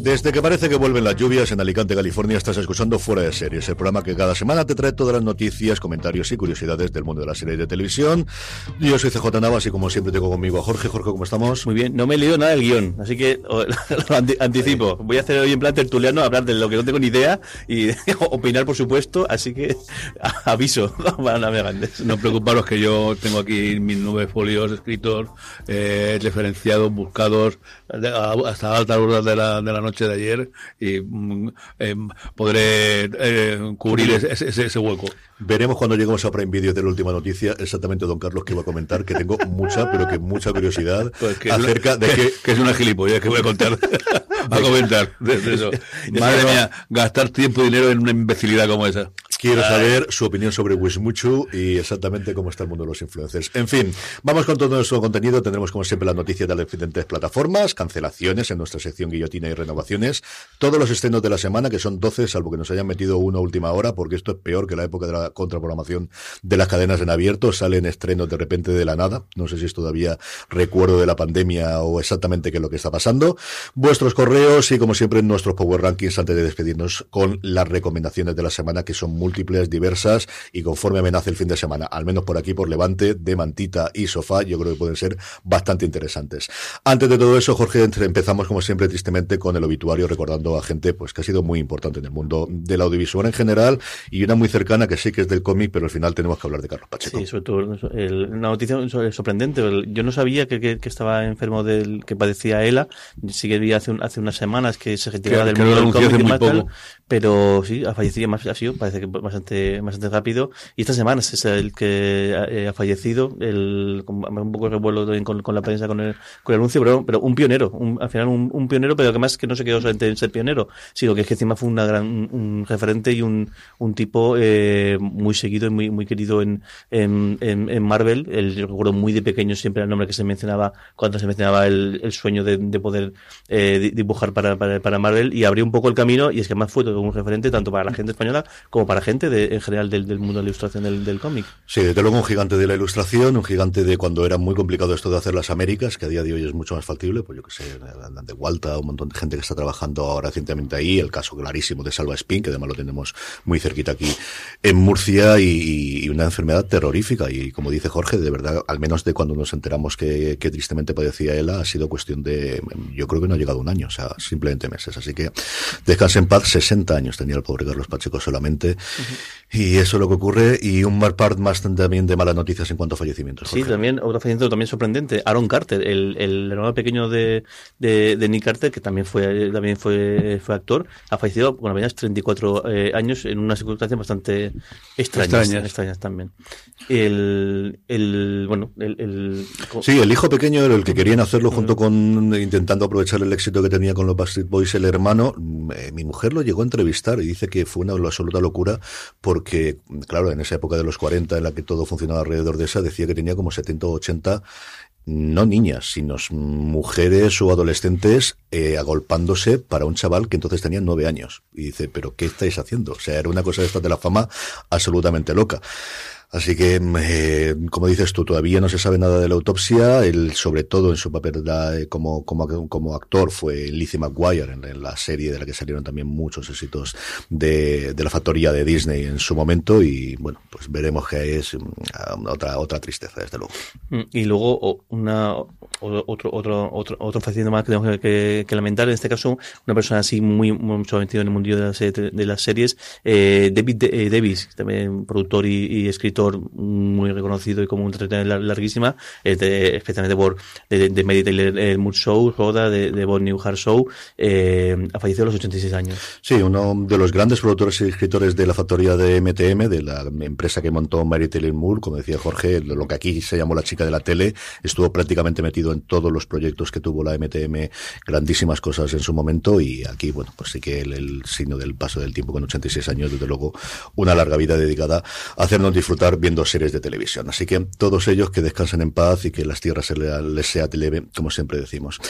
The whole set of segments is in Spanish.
Desde que parece que vuelven las lluvias en Alicante, California, estás escuchando Fuera de Series, el programa que cada semana te trae todas las noticias, comentarios y curiosidades del mundo de la serie de televisión. Yo soy CJ Navas y como siempre tengo conmigo a Jorge. Jorge, ¿cómo estamos? Muy bien, no me he leído nada del guion, así que lo anticipo. Voy a hacer hoy en plan tertuliano, hablar de lo que no tengo ni idea y opinar, por supuesto, así que aviso para navegantes. No preocuparos que yo tengo aquí mis nueve folios escritos, eh, referenciados, buscados, hasta altas horas de la, de la noche de ayer y mm, eh, podré eh, cubrir ese, ese, hueco. Veremos cuando lleguemos a Prime Video de la última noticia exactamente don Carlos que iba a comentar, que tengo mucha, pero que mucha curiosidad pues acerca de que, que... es una gilipollas que voy a contar, a comentar de eso. Madre mía, gastar tiempo y dinero en una imbecilidad como esa. Quiero saber su opinión sobre Wismuchu y exactamente cómo está el mundo de los influencers. En fin, vamos con todo nuestro contenido. Tendremos, como siempre, las noticias de las diferentes plataformas, cancelaciones en nuestra sección guillotina y renovaciones, todos los estrenos de la semana, que son 12, salvo que nos hayan metido una última hora, porque esto es peor que la época de la contraprogramación de las cadenas en abierto. Salen estrenos de repente de la nada. No sé si es todavía recuerdo de la pandemia o exactamente qué es lo que está pasando. Vuestros correos y, como siempre, nuestros Power Rankings antes de despedirnos con las recomendaciones de la semana, que son muy múltiples, diversas y conforme amenaza el fin de semana, al menos por aquí, por Levante, de Mantita y Sofá, yo creo que pueden ser bastante interesantes. Antes de todo eso, Jorge, empezamos como siempre tristemente con el obituario recordando a gente pues que ha sido muy importante en el mundo del audiovisual en general y una muy cercana que sí que es del cómic, pero al final tenemos que hablar de Carlos Pacheco. Sí, sobre todo una noticia sorprendente. Yo no sabía que, que, estaba enfermo del que padecía ELA. Sí que vi hace, hace unas semanas que se retiraba del mundo del cómic pero sí, ha fallecido más, ha sido, parece que bastante, bastante rápido. Y esta semana es el que eh, ha, fallecido, el, un poco revuelo con, con, la prensa, con el, con el anuncio, pero, pero un pionero, un, al final un, un, pionero, pero que más que no se quedó solamente en ser pionero, sino que es que encima fue una gran, un, referente y un, un tipo eh, muy seguido y muy, muy querido en, en, en, Marvel. El, yo recuerdo muy de pequeño siempre el nombre que se mencionaba cuando se mencionaba el, el sueño de, de poder eh, dibujar para, para, para, Marvel y abrió un poco el camino y es que más fue todo un referente tanto para la gente española como para gente de, en general del, mundo de la ilustración del, cómic. Sí, desde luego un gigante de la ilustración, un gigante de cuando era muy complicado esto de hacer las Américas, que a día de hoy es mucho más factible, pues yo que sé, de Walta, un montón de gente que está trabajando ahora recientemente ahí, el caso clarísimo de Salva Spin, que además lo tenemos muy cerquita aquí en Murcia, y, una enfermedad terrorífica, y como dice Jorge, de verdad, al menos de cuando nos enteramos que, que tristemente padecía él, ha sido cuestión de, yo creo que no ha llegado un año, o sea, simplemente meses, así que descanse en paz, 60 años tenía el pobre Carlos Pacheco solamente, y eso es lo que ocurre, y un part más también de malas noticias en cuanto a fallecimientos. Sí, también, otro fallecimiento también sorprendente, Aaron Carter, el, el hermano pequeño de, de, Nick Carter, que también fue, también fue, fue actor, ha fallecido con apenas 34 eh, años en una circunstancia bastante extrañas, extrañas. también. El, el bueno, el, el, Sí, el hijo pequeño era el que querían hacerlo junto con, intentando aprovechar el éxito que tenía con los Backstreet Boys, el hermano, eh, mi mujer lo llegó a entrevistar y dice que fue una absoluta locura porque, claro, en esa época de los 40 en la que todo funcionaba alrededor de esa, decía que tenía como 70 o 80 no niñas, sino mujeres o adolescentes eh, agolpándose para un chaval que entonces tenía nueve años. Y dice, pero ¿qué estáis haciendo? O sea, era una cosa de esta de la fama absolutamente loca. Así que, eh, como dices tú, todavía no se sabe nada de la autopsia. Él, sobre todo en su papel de, como, como, como actor, fue Lizzie McGuire en, la serie de la que salieron también muchos éxitos de, de la factoría de Disney en su momento. Y bueno, pues veremos que es mm, otra, otra tristeza, desde luego. Mm, y luego, una, otro, otro, otro, otro facilito más que tenemos que, que, lamentar, en este caso, una persona así muy, mucho metido en el mundo de las, de las series, eh, David eh, Davis, también productor y, y escritor muy reconocido y como un entretenimiento larguísima, especialmente por de, de Meditate el Mood Show, Roda, de, de Bob Newhart Show, eh, ha fallecido a los 86 años. Sí, uno de los grandes productores y escritores de la factoría de MTM, de la empresa que montó Mary Taylor Moore, como decía Jorge, lo que aquí se llamó la chica de la tele, estuvo prácticamente metido en todos los proyectos que tuvo la MTM, grandísimas cosas en su momento y aquí, bueno, pues sí que el signo del paso del tiempo con 86 años, desde luego, una larga vida dedicada a hacernos disfrutar viendo series de televisión. Así que todos ellos que descansen en paz y que las tierras les sea leve, como siempre decimos.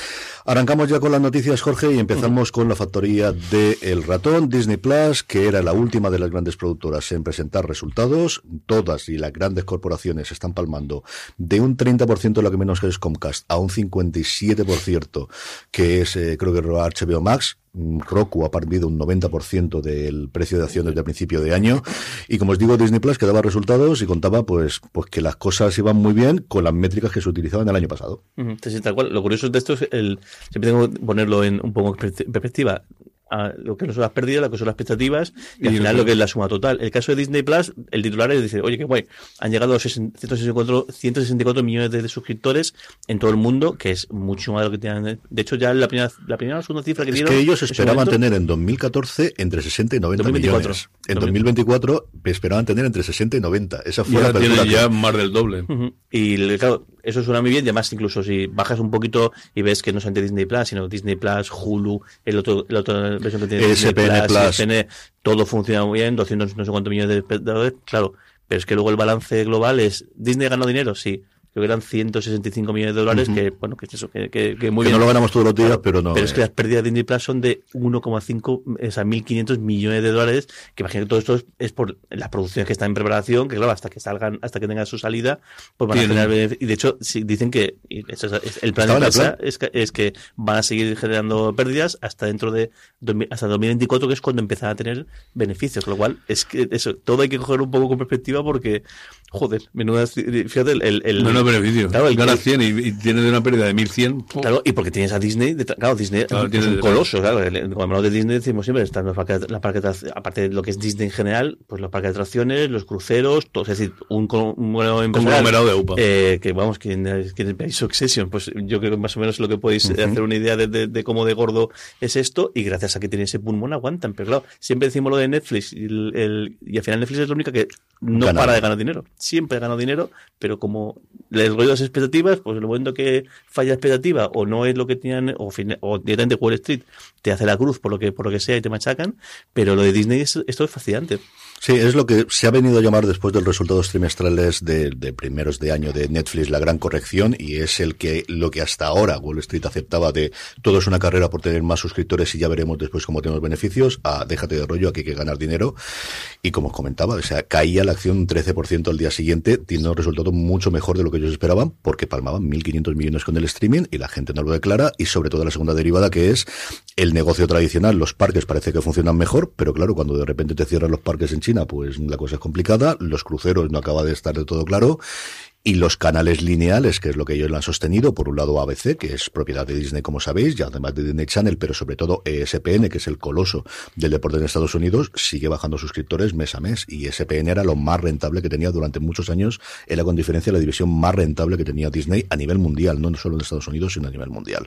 Arrancamos ya con las noticias, Jorge, y empezamos con la factoría de El Ratón, Disney Plus, que era la última de las grandes productoras en presentar resultados. Todas y las grandes corporaciones están palmando de un 30% de lo que menos es Comcast a un 57% que es, eh, creo que HBO Max Roku ha perdido un 90% del precio de acciones desde el principio de año y como os digo Disney Plus que daba resultados y contaba pues pues que las cosas iban muy bien con las métricas que se utilizaban el año pasado. Lo curioso de esto es el siempre tengo que ponerlo en un poco en perspectiva a lo que no son las pérdidas, lo que son las expectativas y, al final lo que es la suma total. El caso de Disney Plus, el titular es decir, oye, qué guay, han llegado a 164, 164 millones de, suscriptores en todo el mundo, que es mucho más de lo que tenían. De hecho, ya la primera, la primera o segunda cifra que es que ellos esperaban tener en 2014 entre 60 y 90 millones. En 2024 esperaban tener entre 60 y 90. Esa fue la tiene ya más del doble. Y claro, eso suena muy bien. Y además, incluso si bajas un poquito y ves que no es ante Disney Plus, sino Disney Plus, Hulu, el otro, el otro versión que tiene SPN Plus, todo funciona muy bien, 200 no sé cuántos millones de espectadores, claro, pero es que luego el balance global es, ¿Disney ganó dinero? Sí creo que eran 165 millones de dólares, que bueno, que es eso, que, que, muy que no lo ganamos todos los días, pero no. Pero es que las pérdidas de Disney Plus son de 1,5, o sea, 1.500 millones de dólares, que imagino que todo esto es, por las producciones que están en preparación, que claro, hasta que salgan, hasta que tengan su salida, pues van a generar Y de hecho, dicen que el plan de empresa es que, es que van a seguir generando pérdidas hasta dentro de hasta 2024, que es cuando empezarán a tener beneficios, con lo cual es que eso, todo hay que coger un poco con perspectiva porque Joder, menuda. Fíjate, el. el no, beneficio. Claro, el, Gana 100 y, tiene de una pérdida de 1100. Claro, y porque tienes a Disney. claro, Disney es un coloso. Claro, cuando hablamos de Disney decimos siempre: están los parques, la parque, aparte de lo que es Disney en general, pues los parques de atracciones, los cruceros, todo, es decir, un, un conglomerado de UPA. Eh, que vamos, quien, quien veis Succession, pues yo creo que más o menos lo que podéis hacer una idea de, de, cómo de gordo es esto, y gracias a que tiene ese pulmón aguantan. Pero claro, siempre decimos lo de Netflix, y, el, y al final Netflix es la única que no para de ganar dinero. Siempre ha ganado dinero, pero como les ruido las expectativas, pues en el momento que falla la expectativa o no es lo que tenían, o, o directamente Wall Street te hace la cruz por lo que, por lo que sea y te machacan, pero lo de Disney esto es fascinante. Sí, es lo que se ha venido a llamar después de los resultados trimestrales de, primeros de año de Netflix la gran corrección y es el que lo que hasta ahora Wall Street aceptaba de todo es una carrera por tener más suscriptores y ya veremos después cómo tenemos beneficios, a déjate de rollo, aquí hay que ganar dinero. Y como os comentaba, o sea, caía la acción un 13% al día siguiente, tiene un resultado mucho mejor de lo que ellos esperaban porque palmaban 1.500 millones con el streaming y la gente no lo declara y sobre todo la segunda derivada que es el negocio tradicional, los parques parece que funcionan mejor, pero claro, cuando de repente te cierran los parques en Pues la cosa es complicada, los cruceros no acaba de estar de todo claro y los canales lineales, que es lo que ellos han sostenido, por un lado ABC, que es propiedad de Disney, como sabéis, y además de Disney Channel, pero sobre todo ESPN, que es el coloso del deporte en Estados Unidos, sigue bajando suscriptores mes a mes, y ESPN era lo más rentable que tenía durante muchos años, era con diferencia la división más rentable que tenía Disney a nivel mundial, no solo en Estados Unidos, sino a nivel mundial.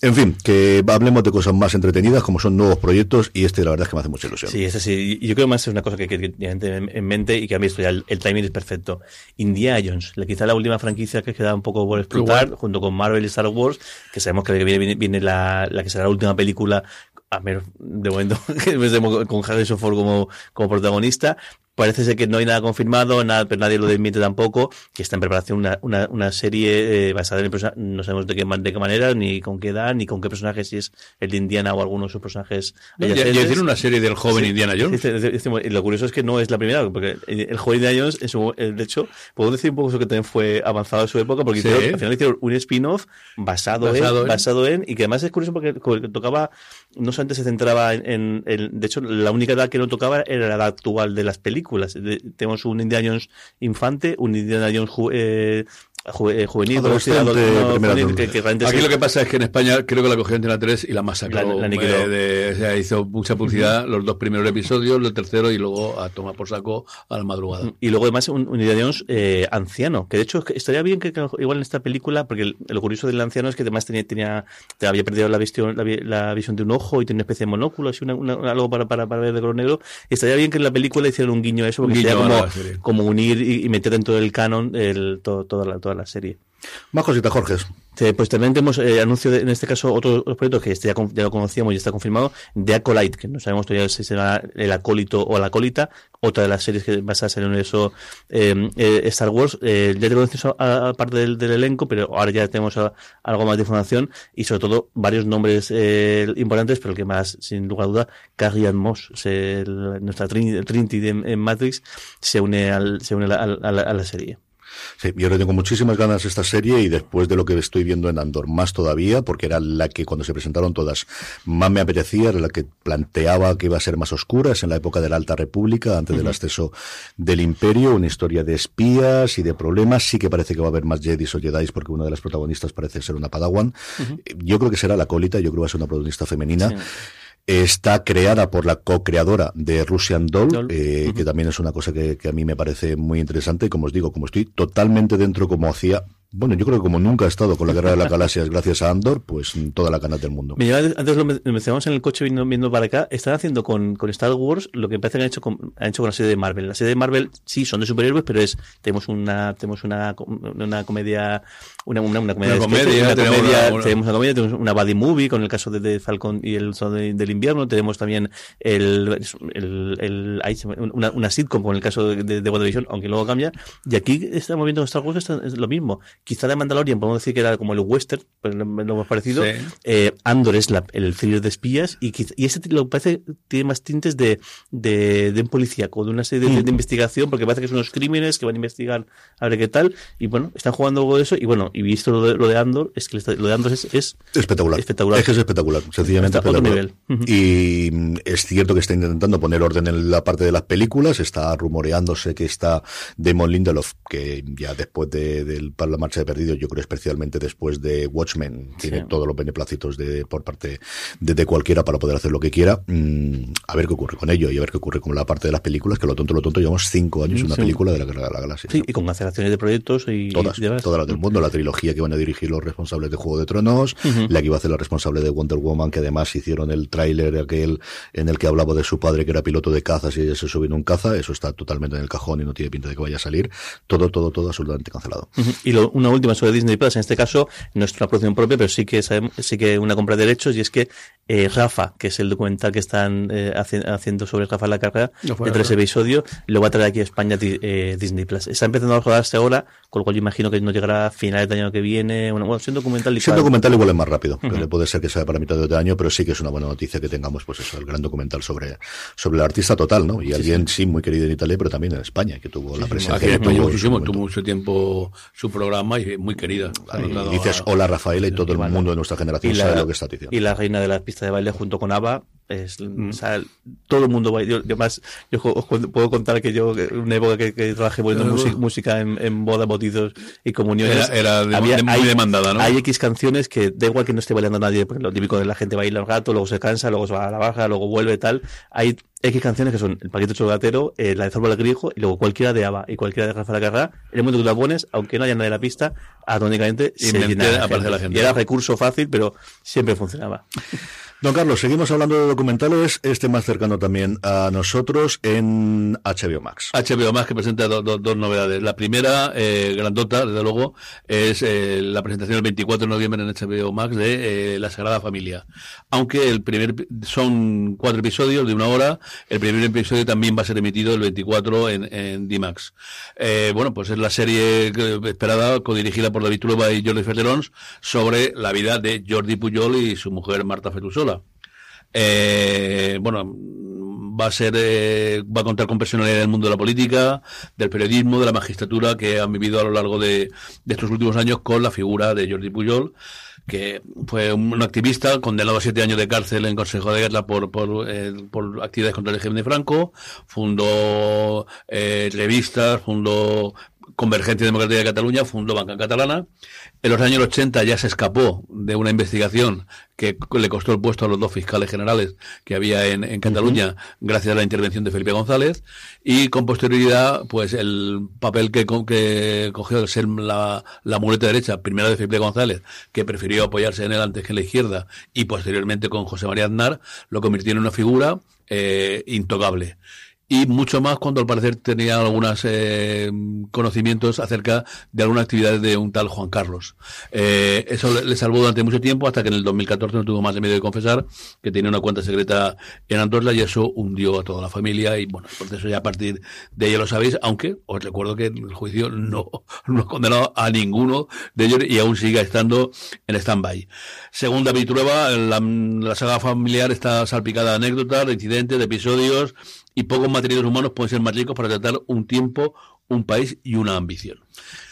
En fin, que hablemos de cosas más entretenidas, como son nuevos proyectos, y este la verdad es que me hace mucha ilusión. Sí, es así. Yo creo más es una cosa que, que, en mente y que han visto ya, el, el timing es perfecto. Indiana Jones, quizá la última franquicia que queda un poco por explotar, junto con Marvel y Star Wars, que sabemos que viene, viene, la, la que será la última película a ver, de momento, con Harrison Ford como, como protagonista, Parece ser que no hay nada confirmado, nada, pero nadie lo desmiente tampoco, que está en preparación una, una, una serie eh, basada en el personaje, no sabemos de qué, de qué manera, ni con qué edad, ni con qué personaje, si es el de Indiana o alguno de sus personajes. No, ya, tiene una serie del joven Indiana Jones. lo curioso es que no es la primera, porque el joven Indiana Jones, eh, de hecho, puedo decir un poco eso que también fue avanzado en su época, porque al final hicieron un spin-off basado, en, basado en, y que además es curioso porque, tocaba, no solamente se centraba en, en, de hecho, la única edad que no tocaba era la edad actual de las películas. Tenemos un Indiana Jones infante, un Indiana Jones eh, eh, juvenil, Aquí lo que pasa es que en España creo que la cogió en 3 y la masacró. La, la hizo mucha publicidad los dos primeros episodios, el tercero y luego a tomar por saco a la madrugada. Y luego además un, un Indiana eh, anciano, que de hecho estaría bien que, igual en esta película, porque el, curioso del anciano es que además tenía, tenía había perdido la visión, la, visión de un ojo y tenía una especie de monóculo, así algo para, para, para, ver de color negro. estaría bien que en la película hicieran un guiño a eso, porque sería como, como unir y, meter dentro del canon el, toda, la, toda la serie. Más cositas, Jorge. pues también tenemos eh, anuncio, en este caso, otros proyectos que este ya, ya, lo conocíamos y está confirmado, de Acolyte, que no sabemos todavía si será el acólito o la acólita, otra de las series que va a ser en eso em, eh, Star Wars. Eh, ya te conocemos aparte del, del, elenco, pero ahora ya tenemos algo más de información y sobre todo varios nombres eh, importantes, pero el que más, sin lugar a duda, Carrie Ann Moss, nuestra Trinity, en Matrix, se une, al, se une a la serie. Sí, yo le tengo muchísimas ganas a esta serie y después de lo que estoy viendo en Andor, más todavía, porque era la que cuando se presentaron todas más me apetecía, era la que planteaba que iba a ser más oscura, es en la época de la Alta República, antes del acceso del Imperio, una historia de espías y de problemas. Sí que parece que va a haber más Jedis o Jedis porque una de las protagonistas parece ser una Padawan. Yo creo que será la colita, yo creo que va a ser una protagonista femenina. Está creada por la co-creadora de Russian Doll, eh, que también es una cosa que, que, a mí me parece muy interesante. Y como os digo, como estoy totalmente dentro, como hacía bueno, yo creo que como nunca ha estado con la Guerra de las Galaxias gracias a Andor, pues toda la canal del mundo. antes lo mencionamos en el coche viendo, para acá, están haciendo con, con, Star Wars lo que parece que han hecho con, han hecho con la serie de Marvel. La serie de Marvel sí son de superhéroes, pero es tenemos una tenemos una, una comedia una, una, una comedia, una comedia, tenemos, una, tenemos una comedia, tenemos una buddy movie con el caso de, Falcon y el Sol del invierno, tenemos también el, el, el, una, una sitcom con el caso de, de, de WandaVision, aunque luego cambia, y aquí estamos viendo Star Wars es lo mismo quizá de Mandalorian podemos decir que era como el western, pero lo hemos parecido. Eh, Andor es la, el thriller de espías y, y ese lo parece tiene más tintes de, de, de un policíaco, de una serie de, de, mm. investigación, porque parece que son unos crímenes que van a investigar a ver qué tal. Y bueno, están jugando algo de eso. Y bueno, y visto lo de, lo de Andor, es que lo de Andor es, es espectacular. espectacular. Es que es espectacular, sencillamente espectacular. Y mm, es cierto que está intentando poner orden en la parte de las películas, está rumoreándose que está Damon Lindelof, que ya después de, del la se ha perdido, yo creo especialmente después de Watchmen, tiene todos los beneplácitos de, por parte de, cualquiera para poder hacer lo que quiera. Mm, a ver qué ocurre con ello y a ver qué ocurre con la parte de las películas, que lo tonto, lo tonto, llevamos cinco años en una película de la Guerra de la Galaxia. Sí, y con cancelaciones de proyectos y todas, todas las del mundo, la trilogía que van a dirigir los responsables de Juego de Tronos, la que iba a hacer la responsable de Wonder Woman, que además hicieron el tráiler aquel en el que hablaba de su padre que era piloto de cazas y ella se subió en un caza, eso está totalmente en el cajón y no tiene pinta de que vaya a salir. Todo, todo, todo absolutamente cancelado. Y lo, una última sobre Disney Plus, en este caso no es una producción propia, pero sí que sabemos, sí que una compra de derechos y es que eh, Rafa, que es el documental que están eh, haciendo sobre Rafa la carrera de tres episodios, lo va a traer aquí a España eh, Disney Plus. Está empezando a rodarse ahora, con lo cual yo imagino que no llegará a finales del año que viene. Bueno, bueno siendo documental Siendo documental igual es más rápido, uh puede ser que sea para mitad de otro año, pero sí que es una buena noticia que tengamos, pues eso, el gran documental sobre, sobre el artista total, ¿no? Y alguien sí, muy querido en Italia, pero también en España, que tuvo la presencia. Aquí en España muchísimo, tuvo mucho tiempo su programa y muy querida. Y dices hola Rafaela y todo el mundo de nuestra generación sabe lo que está diciendo. Y la reina de la pista de baile junto con ABBA es, mm. o sea, todo el mundo va. Yo, más, yo os puedo contar que yo, una época que, que trabajé poniendo música, en, en bodas, bautizos y comuniones. Era, muy demandada, ¿no? Hay X canciones que da igual que no esté bailando nadie, porque lo típico de la gente baila un rato, luego se cansa, luego se va a la baja, luego vuelve tal. Hay X canciones que son el paquete chocolatero, eh, la de Zorba el Griego y luego cualquiera de ABBA y cualquiera de Rafa Carrá. En el momento que tú la pones, aunque no haya nadie en la pista, atónicamente se llena la gente. Y era recurso fácil, pero siempre funcionaba. Don Carlos, seguimos hablando de documentales, este más cercano también a nosotros en HBO Max. HBO Max que presenta dos novedades. La primera, eh, grandota, desde luego, es eh, la presentación el 24 de noviembre en HBO Max de eh, La Sagrada Familia. Aunque el primer son cuatro episodios de una hora, el primer episodio también va a ser emitido el 24 en, en D-Max. Bueno, pues es la serie esperada, codirigida por David Trueba y Jordi Ferderons, sobre la vida de Jordi Pujol y su mujer Marta Fetusola. Eh, bueno, va a ser, eh, va a contar con personalidades del mundo de la política, del periodismo, de la magistratura que han vivido a lo largo de, estos últimos años con la figura de Jordi Pujol que fue un activista condenado a siete años de cárcel en Consejo de Guerra por, por, eh, por actividades contra el régimen de Franco, fundó revistas, fundó Convergencia Democrática de Cataluña fundó Banca Catalana. En los años 80 ya se escapó de una investigación que le costó el puesto a los dos fiscales generales que había en, Cataluña gracias a la intervención de Felipe González. Y con posterioridad pues el papel que, que cogió de ser la, la muleta derecha primero de Felipe González que prefirió apoyarse en él antes que en la izquierda y posteriormente con José María Aznar lo convirtió en una figura eh, intocable y mucho más cuando al parecer tenía algunos eh, conocimientos acerca de alguna actividad de un tal Juan Carlos. Eh, eso le, salvó durante mucho tiempo hasta que en el 2014 no tuvo más de medio de confesar que tenía una cuenta secreta en Andorra y eso hundió a toda la familia y bueno, por eso ya a partir de ello lo sabéis, aunque os recuerdo que el juicio no, no ha condenado a ninguno de ellos y aún sigue estando en stand-by. Según David Trueba, la, la saga familiar está salpicada de anécdotas, de incidentes, de episodios y pocos materiales humanos pueden ser más ricos para tratar un tiempo, un país y una ambición.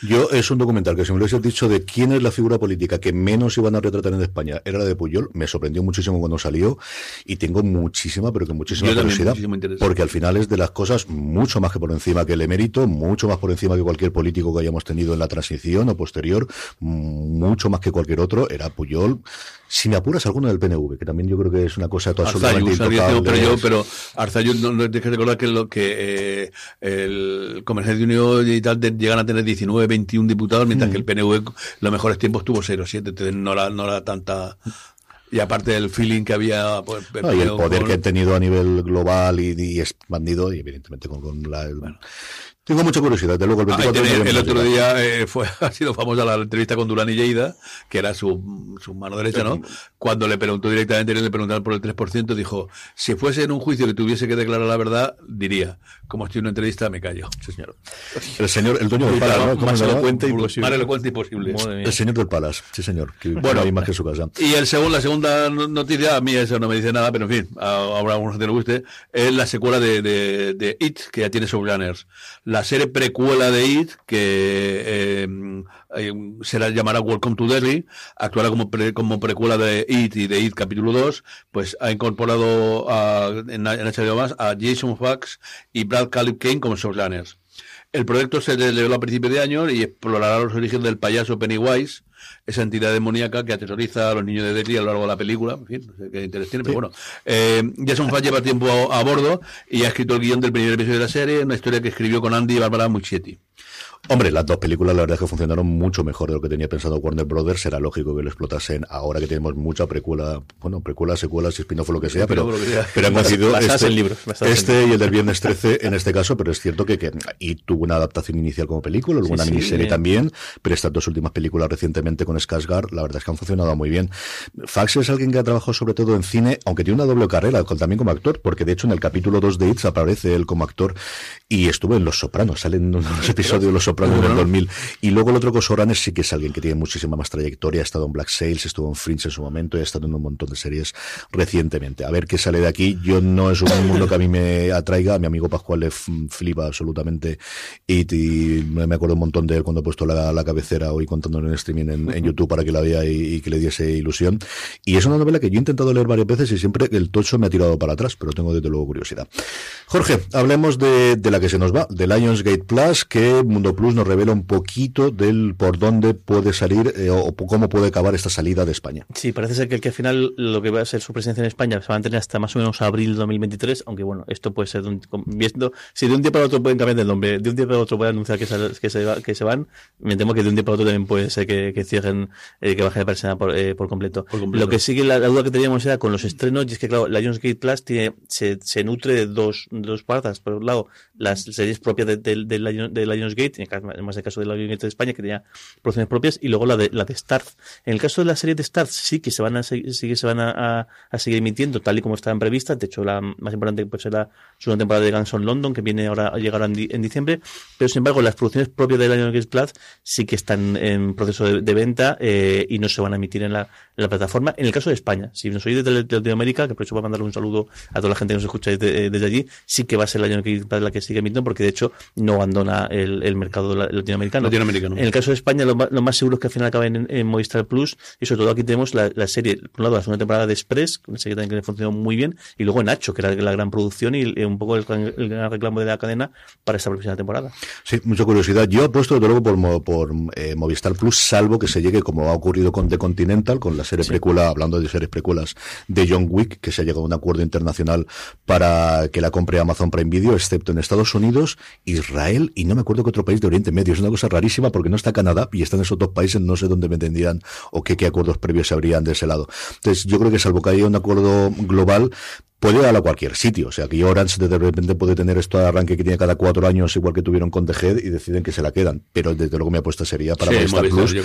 Yo es un documental que si me lo hubiese dicho de quién es la figura política que menos iban a retratar en España era la de Puyol, me sorprendió muchísimo cuando salió y tengo muchísima, pero que muchísima curiosidad, porque al final es de las cosas mucho más que por encima que el emérito, mucho más por encima que cualquier político que hayamos tenido en la transición o posterior, mucho más que cualquier otro, era Puyol. Si me apuras alguno del PNV, que también yo creo que es una cosa absolutamente Arzayus, pero yo, pero Arzayus, no, no que recordar que lo que eh, el Comercio de Unión y tal llegan a tener 19, 21 diputados, mientras que el mm. PNV los mejores tiempos tuvo 0, 7, entonces no era, no era tanta... Y aparte del feeling que había... Pues, y el poder que han tenido a nivel global y, expandido, y evidentemente con, la... Tengo mucha curiosidad, de luego el 24 El otro día eh, fue, ha sido famosa la entrevista con Durán y Lleida, que era su, su mano derecha, ¿no? Cuando le preguntó directamente, le preguntaron por el 3%, dijo, si fuese en un juicio que tuviese que declarar la verdad, diría, como estoy en una entrevista, me callo. Sí, señor. El señor, el dueño del Palas, ¿no? Más elocuente imposible. Más elocuente imposible. El señor del Palas, sí señor, que bueno, hay más que su casa. Y el segundo, la segunda noticia, a mí eso no me dice nada, pero en fin, ahora a algunos que le guste, es la secuela de, de, de It, que ya tiene Showrunners. La serie precuela de It, que eh, eh, se la llamará Welcome to Derry, actuará como, como precuela de It y de It capítulo 2, pues ha incorporado a, en, en HBO más a Jason Fox y Brad Caleb Kane como showrunners. El proyecto se desarrolló a principios de año y explorará los orígenes del payaso Pennywise, esa entidad demoníaca que aterroriza a los niños de Derry a lo largo de la película. En fin, no sé qué interés tiene, pero bueno. Eh, Jason Fox lleva tiempo a, bordo y ha escrito el guion del primer episodio de la serie, una historia que escribió con Andy y Barbara Muschietti. Hombre, las dos películas la verdad es que funcionaron mucho mejor de lo que tenía pensado Warner Brothers. Será lógico que lo explotasen ahora que tenemos mucha precuela, bueno, precuela, secuela, si spin-off o lo que sea, pero, pero han coincidido este, este y el del Viernes 13 en este caso, pero es cierto que, que y tuvo una adaptación inicial como película, luego una miniserie también, pero estas dos últimas películas recientemente con Skarsgård, la verdad es que han funcionado muy bien. Fax es alguien que ha trabajado sobre todo en cine, aunque tiene una doble carrera, también como actor, porque de hecho en el capítulo 2 de It's aparece él como actor y estuvo en Los Sopranos, salen unos episodios de Los Sopranos en el 2000. Y luego el otro Cosoranes sí que es alguien que tiene muchísima más trayectoria, ha estado en Black Sails, estuvo en Fringe en su momento y ha estado en un montón de series recientemente. A ver qué sale de aquí. Yo no es un mundo que a mí me atraiga, a mi amigo Pascual le flipa absolutamente y, me acuerdo un montón de él cuando he puesto la, cabecera hoy contándolo en streaming en, YouTube para que la vea y, que le diese ilusión. Y es una novela que yo he intentado leer varias veces y siempre el tocho me ha tirado para atrás, pero tengo desde luego curiosidad. Jorge, hablemos de, de la que se nos va, de Lionsgate Plus, que Mundo Plus nos revela un poquito del por dónde puede salir eh, o cómo puede acabar esta salida de España. Sí, parece ser que, el que al final lo que va a ser su presencia en España se va a mantener hasta más o menos abril de 2023, aunque bueno, esto puede ser, viendo, si de un día para otro pueden cambiar el nombre, de un día para otro pueden anunciar que, que, se, que se van, me temo que de un día para otro también puede ser que, que cierren, eh, que baje de persona por, eh, por, completo. Lo que sigue, la, duda que teníamos era con los estrenos, y es que claro, Lionsgate Plus tiene, se, se nutre de dos, dos partes. Por un lado, las series propias de, de, de, Lionsgate, en más el caso de la de España, que tenía producciones propias, y luego la de, la de Starz. En el caso de la serie de Starz, sí que se van a, sí que se van a, a, seguir emitiendo tal y como estaban previstas. De hecho, la más importante pues será la segunda temporada de Guns on London, que viene ahora, llegará en, en diciembre. Pero sin embargo, las producciones propias de Lionsgate Plus sí que están en proceso de, venta eh, y no se van a emitir en la, plataforma. En el caso de España, si nos oís desde Latinoamérica, que por eso voy a mandar un saludo a toda la gente que nos escucha desde, desde allí, sí que va a ser Lionsgate Plus la que sigue emitiendo, porque de hecho no abandona el, el mercado mercado latinoamericano. latinoamericano. En el caso de España, lo, más seguro es que al final acaben en, Movistar Plus. Y sobre todo aquí tenemos la, serie, por un lado, la segunda temporada de Express, una serie también que funcionó muy bien, y luego Nacho, que era la gran producción y, un poco el, gran reclamo de la cadena para esta próxima temporada. Sí, mucha curiosidad. Yo apuesto, desde luego, por, por eh, Movistar Plus, salvo que se llegue, como ha ocurrido con The Continental, con la serie precuela, hablando de series precuelas de John Wick, que se ha llegado a un acuerdo internacional para que la compre Amazon Prime Video, excepto en Estados Unidos, Israel y no me acuerdo qué otro país de Oriente Medio. Es una cosa rarísima porque no está Canadá y están esos dos países, no sé dónde me tendrían o qué, qué acuerdos previos se habrían de ese lado. Entonces, yo creo que salvo que haya un acuerdo global, puede ir a cualquier sitio. O sea, que Orange de repente puede tener esto de arranque que tiene cada cuatro años, igual que tuvieron con The y deciden que se la quedan. Pero desde luego mi apuesta sería para Movistar Plus,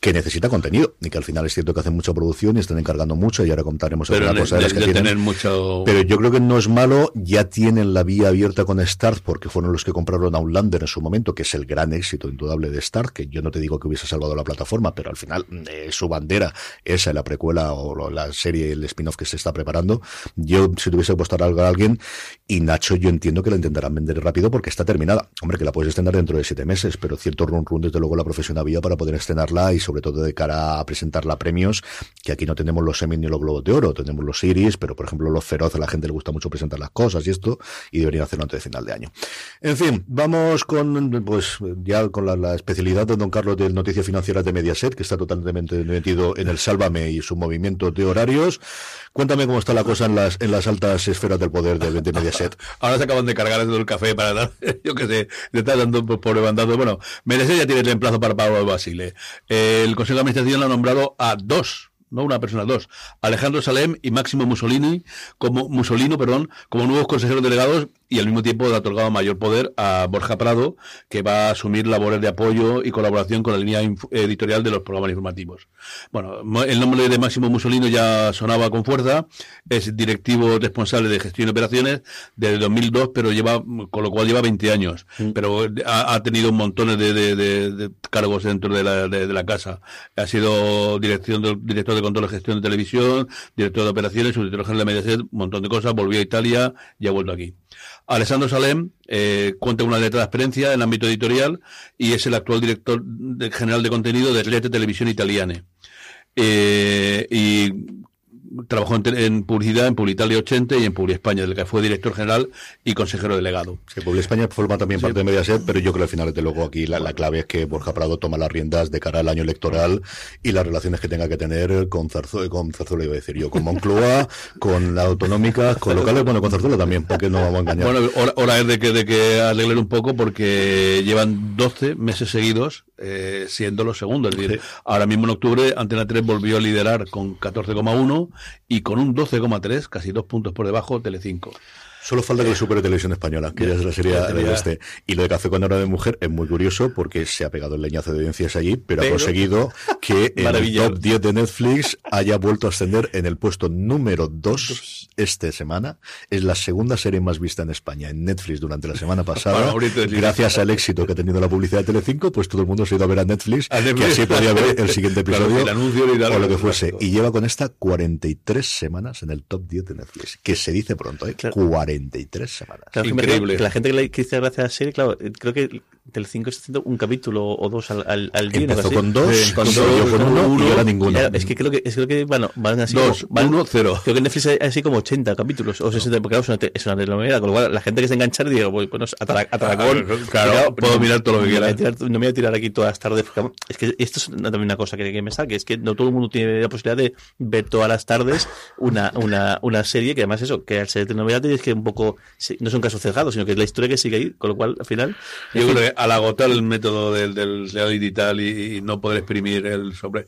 que, necesita contenido. Y que al final es cierto que hacen mucha producción y están encargando mucho, y ahora contaremos alguna cosa de las que tienen. Mucho... Pero yo creo que no es malo, ya tienen la vía abierta con Start, porque fueron los que compraron a Outlander en su momento, que es el gran éxito indudable de Start, que yo no te digo que hubiese salvado la plataforma, pero al final eh, su bandera, esa, la precuela o la serie, el spin-off que se está preparando, yo si tuviese puesto algo alguien. Y Nacho, yo entiendo que la intentarán vender rápido porque está terminada. Hombre, que la puedes estrenar dentro de siete meses, pero cierto run run, desde luego, la profesión había para poder estrenarla y sobre todo de cara a presentarla a premios, que aquí no tenemos los Emmy ni los Globos de Oro, tenemos los Iris, pero por ejemplo, los Feroz, a la gente le gusta mucho presentar las cosas y esto, y deberían hacerlo antes de final de año. En fin, vamos con, pues, ya con la, especialidad de don Carlos de Noticias Financieras de Mediaset, que está totalmente metido en el Sálvame y su movimiento de horarios. Cuéntame cómo está la cosa en las, en las esferas del poder de, de Mediaset. Ahora se acaban de cargar el café para dar, yo qué sé, le está dando por levantado. Bueno, Mediaset ya tiene el reemplazo para Pablo Basile. El Consejo de Administración lo ha nombrado a dos no una persona, dos, Alejandro Salem y Máximo Mussolini, como Mussolino, perdón, como nuevos consejeros delegados y al mismo tiempo ha otorgado mayor poder a Borja Prado, que va a asumir labores de apoyo y colaboración con la línea editorial de los programas informativos. Bueno, el nombre de Máximo Mussolino ya sonaba con fuerza, es directivo responsable de gestión de operaciones desde 2002, pero lleva, con lo cual lleva 20 años, mm. pero ha, tenido montones de, de, cargos dentro de la, de, la casa. Ha sido dirección director de control de gestión de televisión, director de operaciones, subdirector general de Mediaset, un montón de cosas, volvió a Italia y ha vuelto aquí. Alessandro Salem eh, cuenta una letra de experiencia en el ámbito editorial y es el actual director general de contenido de Rete Televisión Italiane. Eh, y trabajó en, publicidad en Publitalia 80 y en Publi España, del que fue director general y consejero delegado. Sí, Publi España forma también parte de Mediaset, pero yo creo que al final, desde luego, aquí la, clave es que Borja Prado toma las riendas de cara al año electoral y las relaciones que tenga que tener con Zarzuela, con Zarzuela iba a decir yo, con Moncloa, con la autonómica, con locales, bueno, con Zarzuela también, porque no vamos a engañar. Bueno, hora, es de que, de que arreglen un poco porque llevan 12 meses seguidos eh, siendo los segundos. Es decir, ahora mismo en octubre Antena 3 volvió a liderar con 14,1 y con un 12,3, casi dos puntos por debajo, Telecinco. Solo falta que lo supere Televisión Española, que ya es la serie de este. Y lo de Café con Hora de Mujer es muy curioso porque se ha pegado el leñazo de audiencias allí, pero, ha conseguido que el top 10 de Netflix haya vuelto a ascender en el puesto número 2 esta semana. Es la segunda serie más vista en España en Netflix durante la semana pasada. Gracias al éxito que ha tenido la publicidad de Telecinco, pues todo el mundo se ha ido a ver a Netflix, que así podía ver el siguiente episodio o lo que fuese. Y lleva con esta 43 semanas en el top 10 de Netflix, que se dice pronto, ¿eh? 43 semanas. Increíble. Que la gente que le dice gracias a la serie, claro, creo que del 5 está haciendo un capítulo o dos al, al, al día. Empezó con dos, con, dos, con uno, y ahora ninguno. Es que creo que, es creo que bueno, van así. Dos, como, uno, cero. Creo que en Netflix hay así como 80 capítulos o 60, porque claro, es una telenovela, con lo cual la gente que se engancha dice, bueno, atracón. Ah, claro, puedo mirar todo lo que quiera. No me voy a tirar aquí todas las tardes. Es que esto es también una cosa que, que me saque, es que no todo el mundo tiene la posibilidad de ver todas las tardes una, una, una serie que además eso, que al ser telenovela tienes que un poco no es un caso cerrado, sino que es la historia que sigue ahí, con lo cual, al final... Yo creo que al agotar el método del, del digital y, no poder exprimir el sobre...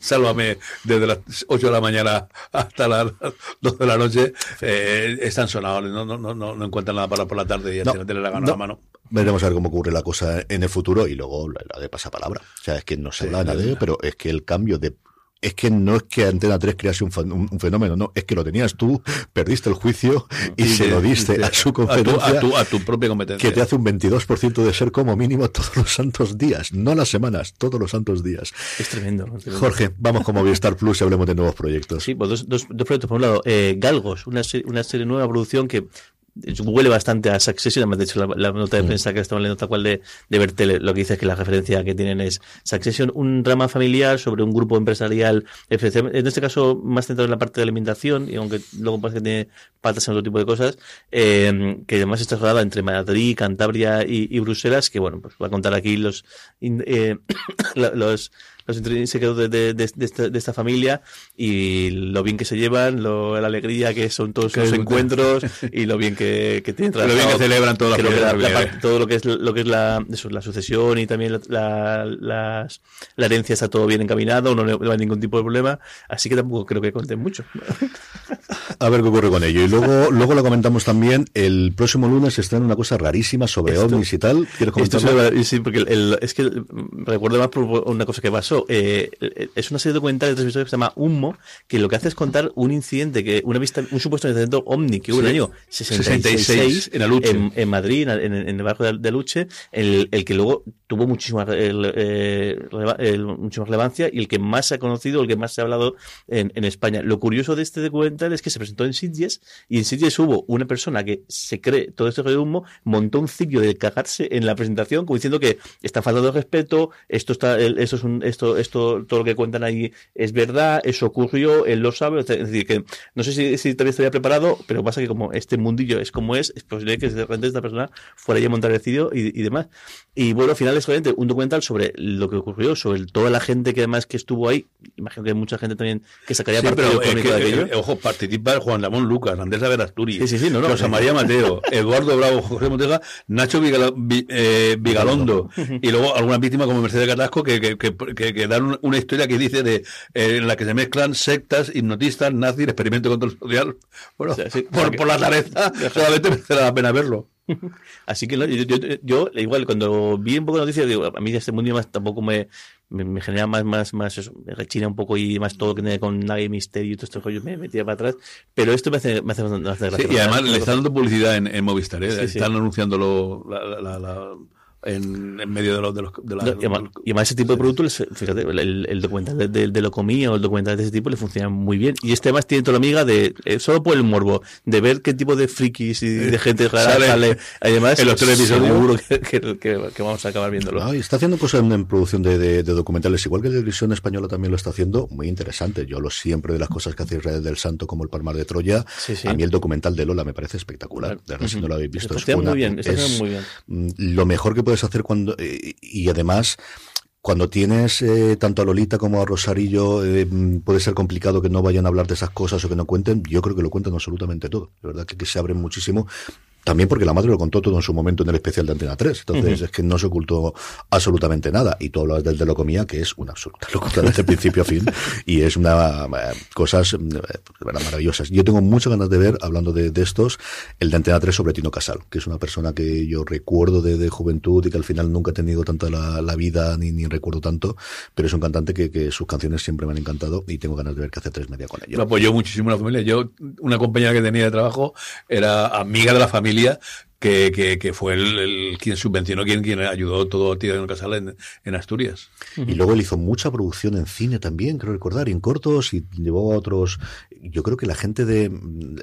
sálvame desde las 8 de la mañana hasta las 12 de la noche, eh, están sonados, no, no, no, no, encuentran nada para por la tarde y ya no, tener la gana la mano. Veremos a ver cómo ocurre la cosa en el futuro y luego la de pasapalabra. O sea, es que no se habla de nadie, pero es que el cambio de es que no es que Antena 3 crease un, fenómeno, no, es que lo tenías tú, perdiste el juicio y, se lo diste a su competencia. A tu, a, tu, propia competencia. Que te hace un 22% de ser como mínimo todos los santos días, no las semanas, todos los santos días. Es tremendo. Jorge, vamos con Movistar Plus y hablemos de nuevos proyectos. Sí, pues dos, dos, proyectos. Por un lado, eh, Galgos, una serie, una serie nueva producción que huele bastante a Succession, además de hecho la, nota de mm. prensa que estamos leyendo tal cual de, de Bertel, lo que dice es que la referencia que tienen es Succession, un drama familiar sobre un grupo empresarial, en este caso más centrado en la parte de alimentación, y aunque luego parece que tiene patas en otro tipo de cosas, eh, que además está rodada entre Madrid, Cantabria y, Bruselas, que bueno, pues va a contar aquí los, eh, los los intrínsecos de, de, de, esta, de, esta, familia y lo bien que se llevan, lo, la alegría que son todos sus encuentros y lo bien que, que tienen Lo bien que celebran todo, lo, todo lo que es lo que es la, eso, la sucesión y también la, la, la, herencia está todo bien encaminado, no, no hay ningún tipo de problema, así que tampoco creo que conten mucho. A ver qué ocurre con ello. Y luego, luego lo comentamos también, el próximo lunes estrena una cosa rarísima sobre ovnis y tal. ¿Quieres comentarlo? Sí, porque el, es que recuerdo más por una cosa que pasó. Eh, es una serie documental de tres episodios que se llama Humo, que lo que hace es contar un incidente, que una vista, un supuesto incidente ovni que hubo en el año 66, en, Aluche. En, Madrid, en, el barrio de Aluche, el, el que luego tuvo muchísima, eh, muchísima relevancia y el que más se ha conocido, el que más se ha hablado en, en España. Lo curioso de este documental es que se presentó en Sitges y en Sitges hubo una persona que se cree todo este de humo, montó un ciclo de cagarse en la presentación como diciendo que está faltando de respeto, esto está, esto es un, esto, esto, todo lo que cuentan ahí es verdad, eso ocurrió, él lo sabe, es decir, que no sé si, si todavía estaría preparado, pero pasa que como este mundillo es como es, es posible que de repente esta persona fuera ya a montar el ciclo y, y demás. Y bueno, al final es obviamente un documental sobre lo que ocurrió, sobre toda la gente que además que estuvo ahí, imagino que hay mucha gente también que sacaría parte de aquello. Eh, ojo, participa Juan Ramón Lucas, Andrés Averasturi, sí, sí, no, José María Mateo, Eduardo Bravo, José Montega, Nacho eh, Vigalondo y luego algunas víctimas como Mercedes Carrasco que, que, que, dan una historia que dice de eh, en la que se mezclan sectas, hipnotistas, nazis, experimento de control social. Bueno, por, por, la tareza solamente merece la pena verlo. Así que yo, yo, igual, cuando vi un poco de noticias, digo, a mí este mundo más tampoco me, me, genera más, más, más, eso, me rechina un poco y más todo que tiene con nadie misterio y todo esto, me metía para atrás. Pero esto me hace, me hace, gracia. y además le están dando publicidad en, en Movistar, ¿eh? están anunciándolo la, la en, medio de los de los de la, y, además, ese tipo de productos fíjate el, el documental de, de, lo comía o el documental de ese tipo le funciona muy bien. Y este además tiene toda la amiga de eh, solo por el morbo de ver qué tipo de frikis y de gente rara sale, además en los televisores seguro que, que, vamos a acabar viéndolo. Está haciendo cosas en, producción de, de, documentales igual que la televisión española también lo está haciendo muy interesante. Yo lo siempre de las cosas que hace Israel del Santo como el Palmar de Troya. A mí el documental de Lola me parece espectacular. De verdad si no lo habéis visto está muy bien, está muy bien. mm, lo mejor que puedes cuando, eh, y además, cuando tienes eh, tanto a Lolita como a Rosarillo, eh, puede ser complicado que no vayan a hablar de esas cosas o que no cuenten. Yo creo que lo cuentan absolutamente todo. De verdad que, que se abren muchísimo. También porque la madre lo contó todo en su momento en el especial de Antena 3. Entonces es que no se ocultó absolutamente nada. Y todo lo del de lo comía, que es una absoluta locura desde principio a fin. Y es una eh, cosas eh, maravillosas. Yo tengo muchas ganas de ver, hablando de, estos, el de Antena 3 sobre Tino Casal, que es una persona que yo recuerdo de, juventud y que al final nunca ha tenido tanta la, vida ni, ni recuerdo tanto, pero es un cantante que, que, sus canciones siempre me han encantado y tengo ganas de ver que hace tres media con ellos. Me apoyó muchísimo la familia. Yo, una compañera que tenía de trabajo, era amiga de la familia familia que, que, que, fue el, quien subvencionó, quien, quien ayudó todo a Tino Casal en, en Asturias. Y luego él hizo mucha producción en cine también, creo recordar, y en cortos, y llevó a otros. Yo creo que la gente de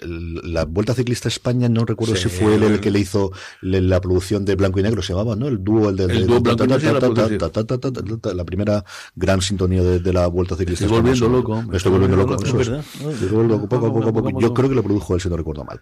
la Vuelta Ciclista España, no recuerdo si fue él el que le hizo la producción de Blanco y Negro, se llamaba, ¿no? El dúo, el de, la primera gran sintonía de, la Vuelta Ciclista Estoy volviendo loco. Me estoy volviendo loco. Yo creo que lo produjo él, si no recuerdo mal.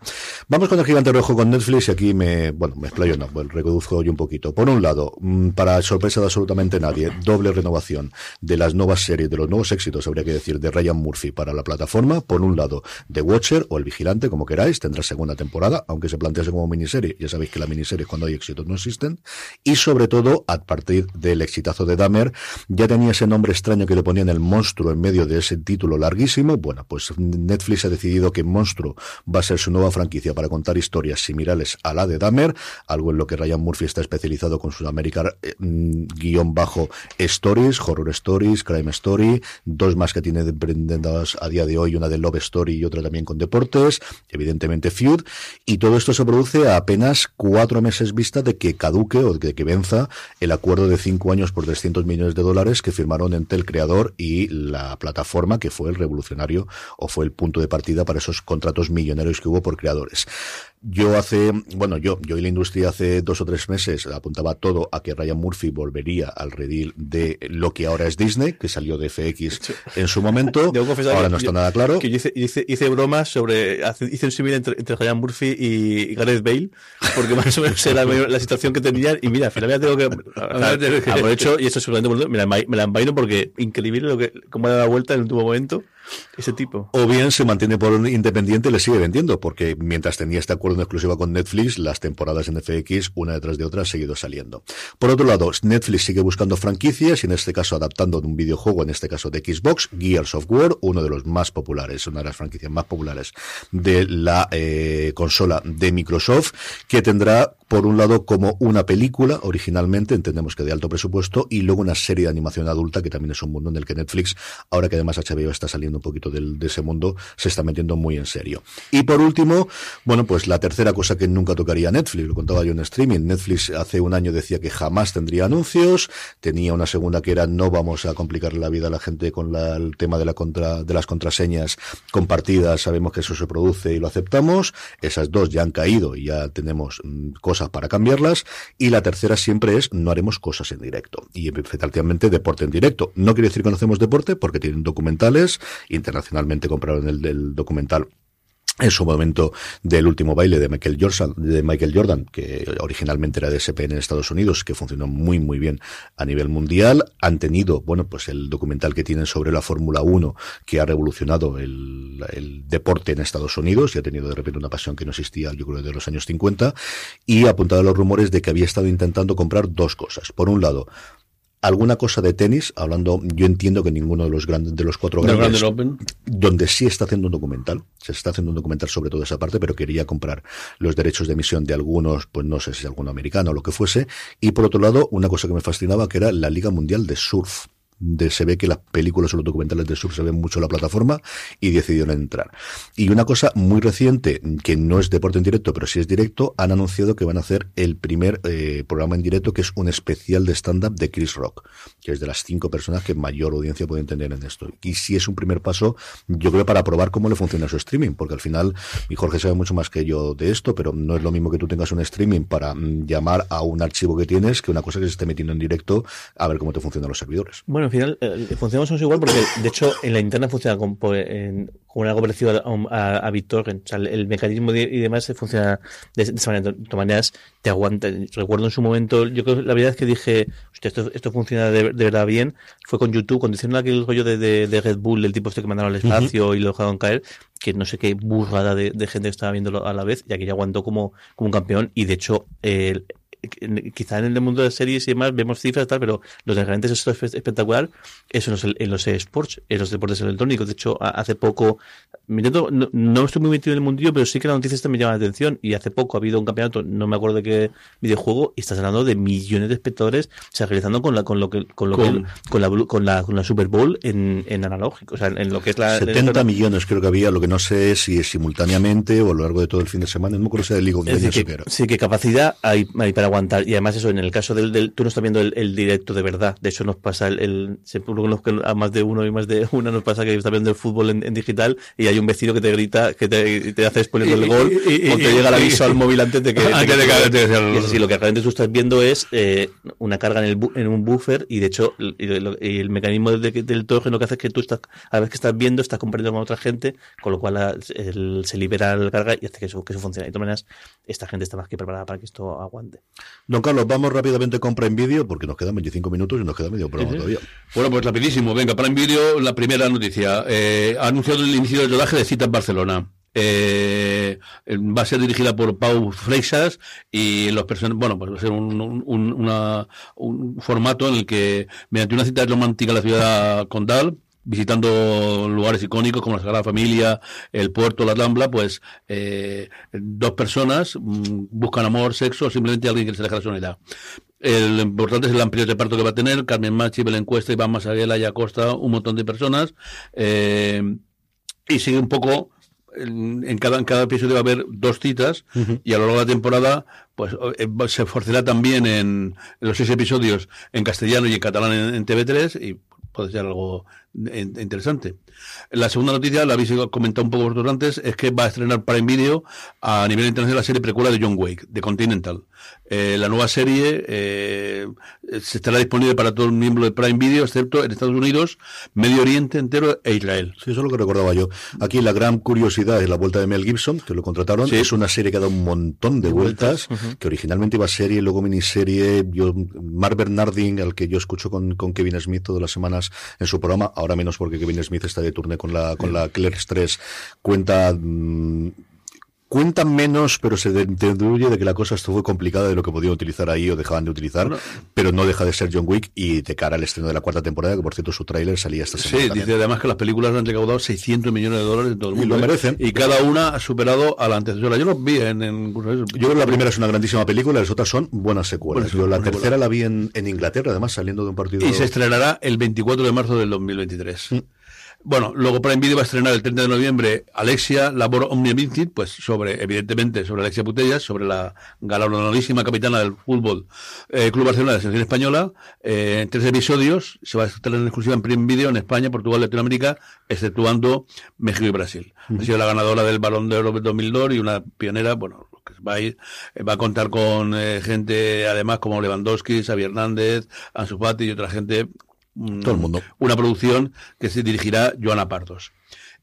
Vamos con el gigante rojo con Netflix y aquí me, bueno, me explayo, no, pues recoduzco yo un poquito. Por un lado, para sorpresa de absolutamente nadie, doble renovación de las nuevas series, de los nuevos éxitos, habría que decir, de Ryan Murphy para la plataforma. Por un lado, The Watcher o El Vigilante, como queráis, tendrá segunda temporada, aunque se plantease como miniserie. Ya sabéis que las miniseries cuando hay éxitos no existen. Y sobre todo, a partir del exitazo de Dahmer, ya tenía ese nombre extraño que le ponían el monstruo en medio de ese título larguísimo. Bueno, pues Netflix ha decidido que Monstruo va a ser su nueva franquicia para contar historias similares a la de Dahmer, algo en lo que Ryan Murphy está especializado con su América eh, mm, guion bajo Stories, Horror Stories, Crime Story, dos más que tiene emprendidas a día de hoy, una de Love Story y otra también con deportes, evidentemente Feud, y todo esto se produce a apenas cuatro meses vista de que caduque o de que venza el acuerdo de cinco años por 300 millones de dólares que firmaron entre el creador y la plataforma que fue el revolucionario o fue el punto de partida para esos contratos millonarios que hubo por creadores. Yo hace, bueno, yo, yo y la industria hace dos o tres meses apuntaba todo a que Ryan Murphy volvería al redil de lo que ahora es Disney, que salió de FX en su momento. ahora no está nada claro. Que hice, hice, bromas sobre, hice un símil entre, entre, Ryan Murphy y Gareth Bale, porque más o menos era la situación que tenían. Y mira, al final ya tengo que, aprovecho, y esto seguramente me la, me la envaino porque increíble lo que, cómo da la vuelta en el último momento ese tipo. O bien se mantiene por independiente y le sigue vendiendo, porque mientras tenía este acuerdo en exclusiva con Netflix, las temporadas en FX, una detrás de otra, han seguido saliendo. Por otro lado, Netflix sigue buscando franquicias y en este caso adaptando un videojuego, en este caso de Xbox, Gears of War, uno de los más populares, una de las franquicias más populares de la eh, consola de Microsoft, que tendrá por un lado como una película originalmente, entendemos que de alto presupuesto, y luego una serie de animación adulta que también es un mundo en el que Netflix, ahora que además HBO está saliendo un poquito del, de ese mundo, se está metiendo muy en serio. Y por último, bueno, pues la tercera cosa que nunca tocaría Netflix, lo contaba yo en streaming, Netflix hace un año decía que jamás tendría anuncios, tenía una segunda que era no vamos a complicarle la vida a la gente con la, el tema de, la contra, de las contraseñas compartidas, sabemos que eso se produce y lo aceptamos, esas dos ya han caído y ya tenemos mm, para cambiarlas, y la tercera siempre es no haremos cosas en directo, y efectivamente deporte en directo. No quiere decir que no hacemos deporte, porque tienen documentales, internacionalmente compraron el, del documental en su momento del último baile de Michael Jordan, que originalmente era de SP en Estados Unidos, que funcionó muy muy bien a nivel mundial, han tenido, bueno, pues el documental que tienen sobre la Fórmula 1, que ha revolucionado el, el, deporte en Estados Unidos y ha tenido de repente una pasión que no existía, yo creo, de los años 50, y ha apuntado a los rumores de que había estado intentando comprar dos cosas. Por un lado, alguna cosa de tenis, hablando, yo entiendo que ninguno de los grandes, de los cuatro grandes, donde sí está haciendo un documental, se está haciendo un documental sobre toda esa parte, pero quería comprar los derechos de emisión de algunos, pues no sé si alguno americano o lo que fuese, y por otro lado, una cosa que me fascinaba que era la Liga Mundial de Surf se ve que las películas o los documentales de surf se ven mucho en la plataforma y decidieron entrar. Y una cosa muy reciente, que no es deporte en directo, pero sí es directo, han anunciado que van a hacer el primer eh, programa en directo, que es un especial de stand-up de Chris Rock, que es de las cinco personas que mayor audiencia pueden tener en esto. Y si es un primer paso, yo creo, para probar cómo le funciona su streaming, porque al final, y Jorge sabe mucho más que yo de esto, pero no es lo mismo que tú tengas un streaming para mm, llamar a un archivo que tienes que una cosa que se esté metiendo en directo a ver cómo te funcionan los servidores. Al final eh, funcionamos igual porque, de hecho, en la interna funciona con, en, con algo parecido a, a, BitTorrent. O sea, el, mecanismo y demás funciona de, esa manera. De todas maneras, te aguanta. Recuerdo en su momento, yo creo la verdad es que dije, esto, esto funciona de, verdad bien. Fue con YouTube, cuando hicieron aquel rollo de, de, Red Bull, el tipo este que mandaron al espacio y lo dejaron caer, que no sé qué burrada de, gente estaba viéndolo a la vez, y aquí ya aguantó como, como un campeón. Y de hecho, el quizá en el mundo de series y demás vemos cifras tal, pero los ingredientes es espectacular. Eso en los, en los esports, en los deportes electrónicos. De hecho, hace poco, no, no, estoy muy metido en el mundillo, pero sí que la noticia esta me llama la atención. Y hace poco ha habido un campeonato, no me acuerdo de qué videojuego, y estás hablando de millones de espectadores, o sea, realizando con la, con lo que, con lo con, que, con la, con la, con la Super Bowl en, en analógico, o sea, en, lo que es la. 70 millones creo que había, lo que no sé es si es simultáneamente o a lo largo de todo el fin de semana, no me acuerdo si era el League of Legends Sí, que capacidad hay, hay para aguantar. Y además eso, en el caso del, del tú no estás viendo el, directo de verdad. De hecho nos pasa el, el a más de uno y más de una nos pasa que estás viendo el fútbol en, digital y hay un vecino que te grita, que te, te hace spoiler el gol o te llega el aviso al móvil antes de que... Antes de que, lo que realmente tú estás viendo es eh, una carga en, el en un buffer y de hecho el, mecanismo del torre lo que hace es que tú estás, a vez que estás viendo, estás compartiendo con otra gente, con lo cual se libera la carga y hace que eso, que eso funcione. De todas maneras, esta gente está más que preparada para que esto aguante. Don Carlos, vamos rápidamente con Prime Video porque nos quedan 25 minutos y nos queda medio programa todavía. Bueno, pues rapidísimo. Venga, Prime Video, la primera noticia. Eh, ha anunciado el inicio del rodaje de Cita en Barcelona. Eh, va a ser dirigida por Pau Freixas y los personajes, bueno, pues va a ser un, un, formato en el que, mediante una cita romántica en la ciudad condal, visitando lugares icónicos como la Sagrada Familia, el puerto, la Rambla, pues eh, dos personas mm, buscan amor, sexo, o simplemente alguien que se deja la soledad. El importante es el amplio reparto que va a tener, Carmen Machi, Belén Cuesta, Iván Masarela, y Acosta, un montón de personas, eh, y sigue un poco en cada, en cada episodio va a haber dos citas y a lo largo de la temporada pues eh, se esforzará también en, los seis episodios en castellano y en catalán en, en TV3 y puede ser algo interesante. La segunda noticia, la habéis comentado un poco vosotros antes, es que va a estrenar Prime Video a nivel internacional la serie precuela de John Wake, de Continental. Eh, la nueva serie eh, se estará disponible para todo el miembro de Prime Video, excepto en Estados Unidos, Medio Oriente entero e Israel. Sí, eso es lo que recordaba yo. Aquí la gran curiosidad es la vuelta de Mel Gibson, que lo contrataron. Es una serie que ha dado un montón de vueltas, que originalmente iba a serie, luego miniserie. Yo, Mark Bernardin, al que yo escucho con, Kevin Smith todas las semanas en su programa, ahora menos porque Kevin Smith está de turné con la, con la Clerks 3, cuenta... Mm, cuentan menos, pero se deduce de que la cosa estuvo complicada de lo que podían utilizar ahí o dejaban de utilizar, pero no deja de ser John Wick y de cara al estreno de la cuarta temporada, que por cierto su tráiler salía esta semana. Sí, dice además que las películas han recaudado 600 millones de dólares en todo el mundo. Y lo ¿eh? merecen. Y cada una ha superado a la antecesora. Yo los vi en, Yo creo que la primera es una grandísima película, las otras son buenas secuelas. Yo la tercera la vi en, Inglaterra, además saliendo de un partido. Y se estrenará el 24 de marzo del 2023. Bueno, luego Prime Video va a estrenar el 30 de noviembre Alexia Labor Omnia pues sobre, evidentemente, sobre Alexia Putellas, sobre la galardonadísima capitana del fútbol eh, Club Barcelona de la selección española. Eh, en tres episodios se va a estrenar en exclusiva en Prime Video en España, Portugal, Latinoamérica, exceptuando México y Brasil. Ha sido la ganadora del Balón de Oro 2002 y una pionera, bueno, que va a ir, eh, va a contar con gente además como Lewandowski, Xavi Hernández, Ansu Fati y otra gente todo el mundo. Una producción que se dirigirá Joana Pardos.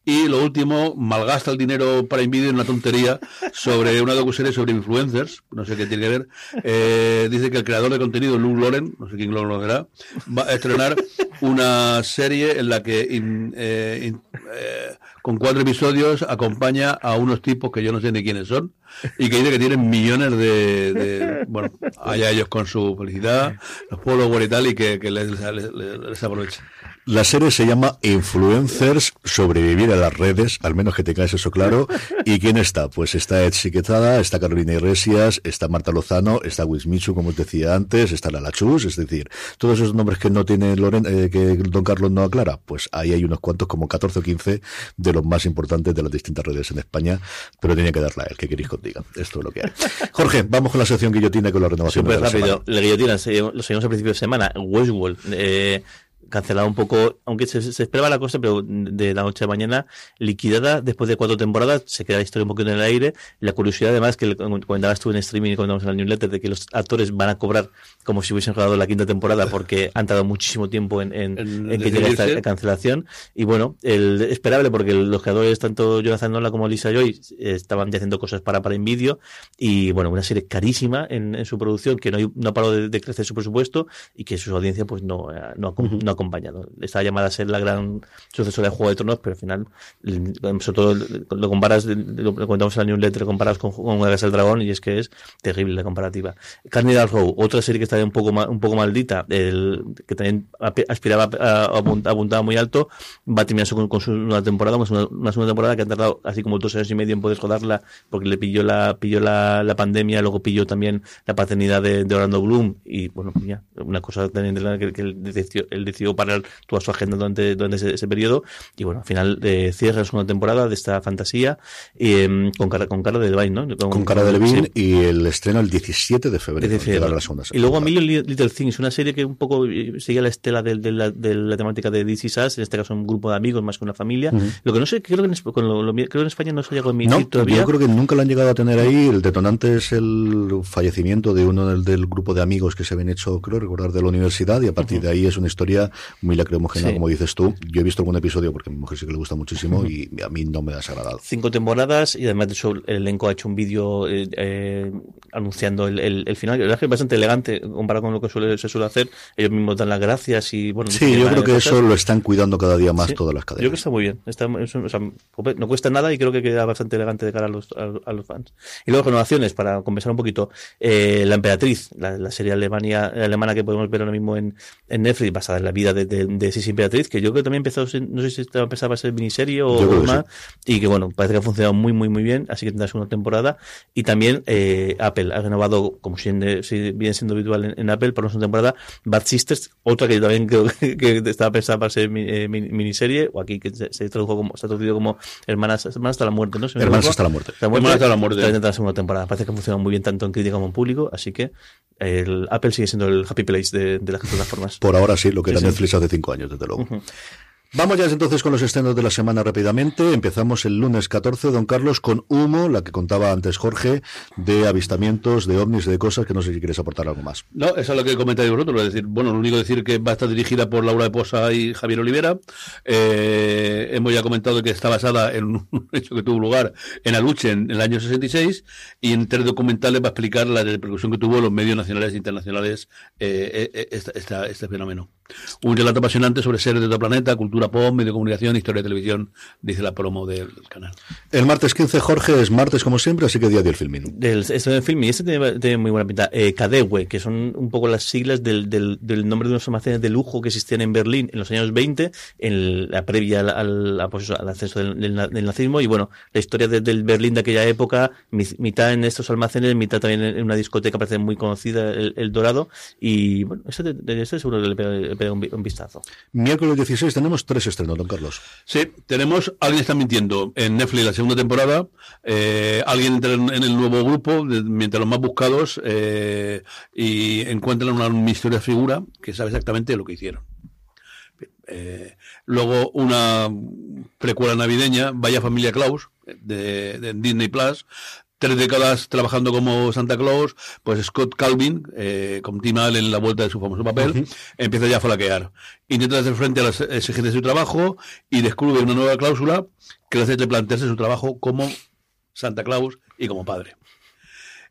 Y lo último, malgasta el dinero para Invidio en una tontería sobre una docuserie sobre influencers, no sé qué tiene que ver. Eh, dice que el creador de contenido, Luke Loren, no sé quién lo será, va a estrenar una serie en la que eh, eh, con cuatro episodios acompaña a unos tipos que yo no sé ni quiénes son y que dice que tienen millones de, bueno, allá ellos con su felicidad, los pueblos y tal y que, les, les, les aprovecha. La serie se llama Influencers, sobrevivir a las redes, al menos que tengáis eso claro. ¿Y quién está? Pues está Ed Siquetada, está Carolina Iglesias, está Marta Lozano, está Wismichu, como os decía antes, está Lala Chus, es decir, todos esos nombres que no tiene Loren, eh, que Don Carlos no aclara, pues ahí hay unos cuantos, como 14 o 15 de los más importantes de las distintas redes en España, pero tiene que darla a él, que queréis que os diga. Esto es lo que hay. Jorge, vamos con la sección guillotina con la renovación. Súper rápido. La, guillotina, lo seguimos al principio de semana. Westworld. Eh, cancelada un poco, aunque se, esperaba la cosa, pero de la noche a mañana, liquidada después de cuatro temporadas, se queda la historia un poquito en el aire. La curiosidad, además, que comentabas tú en streaming y comentamos en el newsletter, de que los actores van a cobrar como si hubiesen jugado la quinta temporada, porque han tardado muchísimo tiempo en, en, que llegue esta cancelación. Y bueno, el, esperable, porque los creadores, tanto Jonathan Nola como Lisa Joy, estaban ya haciendo cosas para, para Nvidio, y bueno, una serie carísima en, su producción, que no, no ha parado de, crecer su presupuesto, y que su audiencia pues no, no, no acompañado. Estaba llamada a ser la gran sucesora de Juego de Tronos, pero al final, sobre todo lo comparas, lo comentamos en la newsletter, comparas con, con del Dragón y es que es terrible la comparativa. Cardinal Row, otra serie que está un poco un poco maldita, el, que también aspiraba a, apuntaba muy alto, va a terminar con, su nueva temporada, una, segunda temporada que ha tardado así como dos años y medio en poder rodarla porque le pilló la pilló la, la pandemia, luego pilló también la paternidad de, Orlando Bloom y bueno, ya, una cosa también que, que él decidió, él decidió parar toda su agenda durante, durante ese, periodo. Y bueno, al final eh, cierras una temporada de esta fantasía em, con, cara, con cara de Levine, ¿no? Con, cara de Levine y el estreno el 17 de febrero. la segunda y luego Million Little Things, una serie que un poco eh, sigue la estela de, la, de la temática de DC Sass, en este caso un grupo de amigos más que una familia. Lo que no sé, creo que en, creo que en España no se ha llegado a emitir todavía. Yo creo que nunca lo han llegado a tener ahí. El detonante es el fallecimiento de uno del, del grupo de amigos que se habían hecho, creo recordar, de la universidad y a partir de ahí es una historia muy lacrimógena, como dices tú. Yo he visto algún episodio porque a mi mujer sí que le gusta muchísimo y a mí no me ha desagradado. Cinco temporadas y además de eso el elenco ha hecho un vídeo eh, eh, anunciando el, el, final. La verdad es que es bastante elegante comparado con lo que suele, se suele hacer. Ellos mismos dan las gracias y bueno. Sí, yo creo que eso lo están cuidando cada día más todas las cadenas. Yo creo que está muy bien. Está, no cuesta nada y creo que queda bastante elegante de cara a los, a, los fans. Y luego renovaciones, para compensar un poquito. Eh, la Emperatriz, la, serie Alemania, alemana que podemos ver ahora mismo en, en Netflix, basada en la vida de, de, de Sisi Beatriz, que yo creo que también empezó, no sé si empezaba a ser miniserie o más, y que bueno, parece que ha funcionado muy, muy, muy bien, así que tendrás una temporada. Y también eh, Apple ha renovado, como si, viene siendo habitual en, Apple, para una temporada, Bad Sisters, otra que yo también creo que, estaba pensada para ser eh, miniserie, o aquí que se, tradujo como, se ha traducido como Hermanas, Hermanas hasta la muerte, ¿no? hermanas hasta la muerte. Hermanas hasta la muerte. También tendrá segunda temporada. Parece que ha funcionado muy bien tanto en crítica como en público, así que el Apple sigue siendo el happy place de, las plataformas. Por ahora sí, lo que era Netflix hace cinco años, desde luego. Vamos ya entonces con los estrenos de la semana rápidamente. Empezamos el lunes 14, don Carlos, con Humo, la que contaba antes Jorge, de avistamientos, de ovnis, de cosas que no sé si quieres aportar algo más. No, eso es lo que comentáis vosotros. Es decir, bueno, lo único decir que va a estar dirigida por Laura de Posa y Javier Olivera. Eh, hemos ya comentado que está basada en un hecho que tuvo lugar en Aluche en, el año 66 y en tres documentales va a explicar la repercusión que tuvo en los medios nacionales e internacionales eh, eh, este fenómeno. Un relato apasionante sobre seres de otro planeta, cultura pop, medio de comunicación, historia de televisión, dice la promo del canal. El martes 15, Jorge, es martes como siempre, así que día del filming. Del, este del filming, este tiene, muy buena pinta. Eh, que son un poco las siglas del, del, del, nombre de unos almacenes de lujo que existían en Berlín en los años 20, en la previa al, pues al, acceso del, nazismo. Y bueno, la historia del Berlín de aquella época, mitad en estos almacenes, mitad también en una discoteca, parece muy conocida, el, Dorado. Y bueno, este, este seguro que le un, vistazo. Miércoles 16 tenemos tres estrenos, don Carlos. Sí, tenemos Alguien está mintiendo en Netflix la segunda temporada. Eh, alguien entra en, el nuevo grupo, mientras los más buscados, eh, y encuentran una misteriosa figura que sabe exactamente lo que hicieron. Eh, luego una precuela navideña, Vaya Familia Klaus, de, de Disney Plus, tres décadas trabajando como Santa Claus, pues Scott Calvin, eh, con Tim Allen en la vuelta de su famoso papel, empieza ya a flaquear. Intenta hacer frente a las exigencias de su trabajo y descubre una nueva cláusula que le hace plantearse su trabajo como Santa Claus y como padre.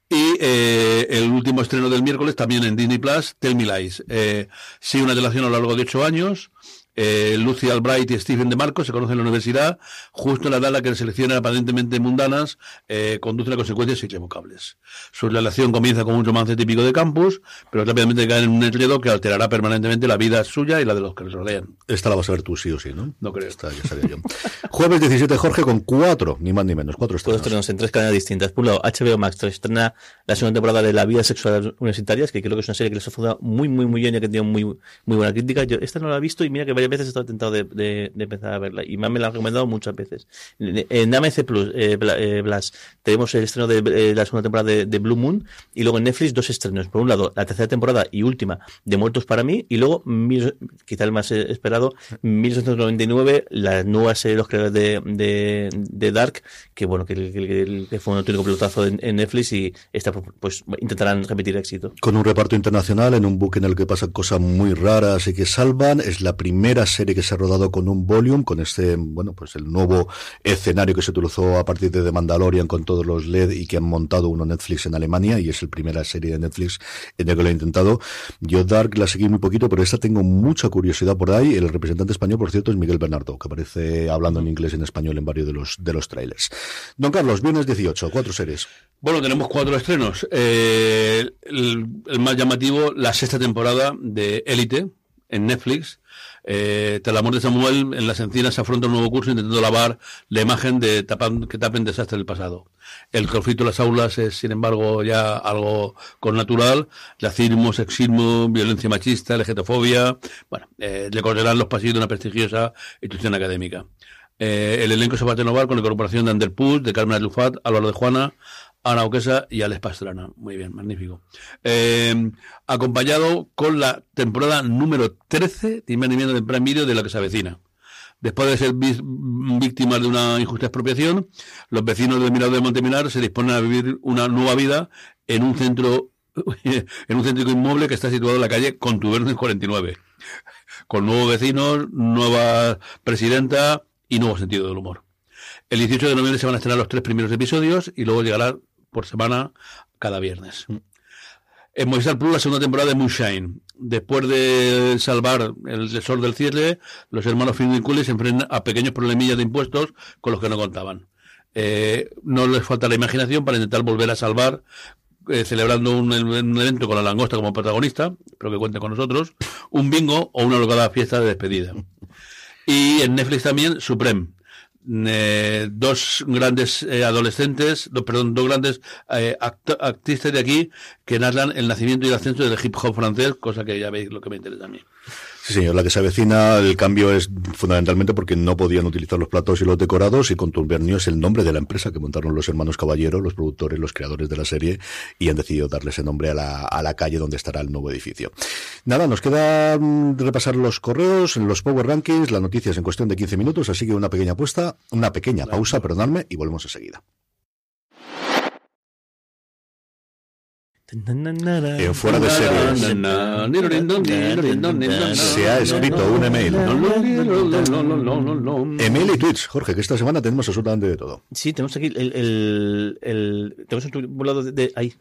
Y eh, el último estreno del miércoles, también en Disney Plus, Tell Me Lies. Eh, sigue una relación a lo largo de ocho años eh, Lucy Albright y Stephen DeMarco se conocen en la universidad, justo en la edad que seleccionan aparentemente mundanas eh, conducen a consecuencias irrevocables. Su relación comienza con un romance típico de campus, pero rápidamente cae en un enredo que alterará permanentemente la vida suya y la de los que les rodean. Esta la vas a ver tú sí o sí, ¿no? No creo. Esta ya sabía yo. Jueves 17, Jorge, con cuatro, ni más ni menos, cuatro estrenos. estrenos en tres cadenas distintas. Por un lado, HBO Max estrena la segunda temporada de La vida sexual universitarias, que creo que es una serie que les ha funcionado muy, muy, muy bien y que tiene muy, muy buena crítica. Yo esta no la he visto y mira que varias veces he estado tentado de, empezar a verla y me la han recomendado muchas veces. En AMC Plus, eh, eh, Blas, tenemos el estreno de eh, la segunda temporada de, Blue Moon y luego en Netflix dos estrenos. Por un lado, la tercera temporada y última de Muertos para mí y luego, quizá el más esperado, 1999, la nueva serie de los creadores de, de, Dark, que bueno, que, fue un auténtico pelotazo en, Netflix y esta pues intentarán repetir éxito. Con un reparto internacional en un buque en el que pasan cosas muy raras y que salvan, es la primera serie que se ha rodado con un volume, con este, bueno, pues el nuevo escenario que se utilizó a partir de The Mandalorian con todos los LED y que han montado uno Netflix en Alemania y es la primera serie de Netflix en la que lo he intentado. Yo Dark la seguí muy poquito, pero esta tengo mucha curiosidad por ahí. El representante español, por cierto, es Miguel Bernardo, que aparece hablando en inglés y en español en varios de los, de los trailers. Don Carlos, viernes 18, cuatro series. Bueno, tenemos cuatro estrenos. Eh, el, el, más llamativo, la sexta temporada de Élite en Netflix, eh, tras la muerte de Samuel, en las encinas se afronta un nuevo curso intentando lavar la imagen de tapan, que tapen desastres del pasado. El conflicto en las aulas es, sin embargo, ya algo con natural. Racismo, sexismo, violencia machista, legetofobia. Bueno, eh, le correrán los pasillos de una prestigiosa institución académica. Eh, el elenco se va a renovar con la incorporación de Ander Puig, de Carmen Alufat, Álvaro de Juana, Ana Oquesa y Alex Pastrana. Muy bien, magnífico. Eh, acompañado con la temporada número 13 de Invenimiento de Prime de la que se avecina. Después de ser víctimas de una injusta expropiación, los vecinos del Mirador de Monteminar se disponen a vivir una nueva vida en un centro en un centro inmueble que está situado en la calle Contubernes 49, con nuevos vecinos, nueva presidenta y nuevo sentido del humor. El 18 de noviembre se van a estrenar los tres primeros episodios y luego llegará por semana cada viernes. En Movistar Plus, la segunda temporada de Moonshine. Después de salvar el sol del cierre, los hermanos Finn y se enfrentan a pequeños problemillas de impuestos con los que no contaban. Eh, no les falta la imaginación para intentar volver a salvar, eh, celebrando un, evento con la langosta como protagonista, espero que cuente con nosotros, un bingo o una locada fiesta de despedida. Y en Netflix también, Supreme eh, dos grandes eh, adolescentes, perdón, dos grandes eh, actrices de aquí que narran el nacimiento y el ascenso del hip hop francés, cosa que ya veis lo que me interesa a mí. Sí, señor, la que se avecina, el cambio es fundamentalmente porque no podían utilizar los platos y los decorados y Contubernio es el nombre de la empresa que montaron los hermanos Caballero, los productores, los creadores de la serie y han decidido darle ese nombre a la, a la calle donde estará el nuevo edificio. Nada, nos queda mm, repasar los correos, los Power Rankings, las noticias en cuestión de 15 minutos, así que una pequeña apuesta, una pequeña pausa, perdonadme, y volvemos enseguida. En fuera de series se ha escrito un email. Email y tweets, Jorge, que esta semana tenemos absolutamente de todo. Sí, tenemos aquí el, el, el tenemos un lado de, ahí,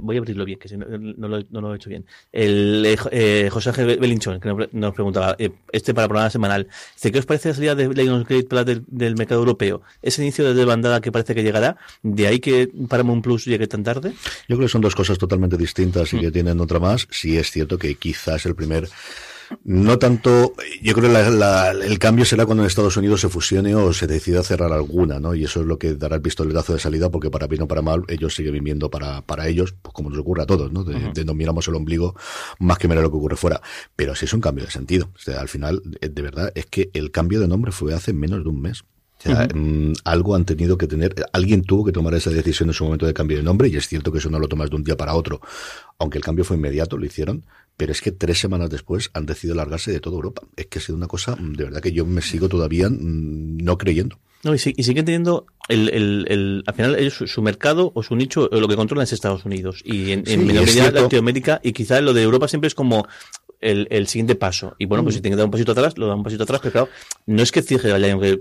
voy a abrirlo bien, que no, no, lo, no, lo, he hecho bien. El eh, José Ángel Belinchón, que nos preguntaba, eh, este para programa semanal, dice, ¿qué os parece la salida de Lionsgate Plus del, del mercado europeo? ¿Ese inicio de desbandada que parece que llegará? ¿De ahí que Paramount Plus llegue tan tarde? Yo creo que son dos cosas totalmente distintas y que mm. tienen otra más, sí es cierto que quizás el primer no tanto, yo creo que el cambio será cuando en Estados Unidos se fusione o se decida cerrar alguna, ¿no? Y eso es lo que dará el pistoletazo de salida, porque para bien o para mal, ellos siguen viviendo para, para ellos, pues como nos ocurre a todos, ¿no? De, no miramos el ombligo más que mirar lo que ocurre fuera. Pero sí es un cambio de sentido. O sea, al final, de verdad, es que el cambio de nombre fue hace menos de un mes. Mm, algo han tenido que tener, alguien tuvo que tomar esa decisión en su momento de cambio de nombre y es cierto que eso no lo tomas de un día para otro, aunque el cambio fue inmediato, lo hicieron, pero es que tres semanas después han decidido largarse de toda Europa. Es que ha sido una cosa, mm, de verdad que yo me sigo todavía mm, no creyendo. No, y, siguen teniendo el, el, el, al final ellos, su, mercado o su nicho lo que controlan es Estados Unidos y en, en Latinoamérica y quizás lo de Europa siempre es como el, el siguiente paso. Y bueno, pues si mm. tiene que dar un pasito atrás, lo da un pasito atrás, pero claro, no es que cierre la Lion Gate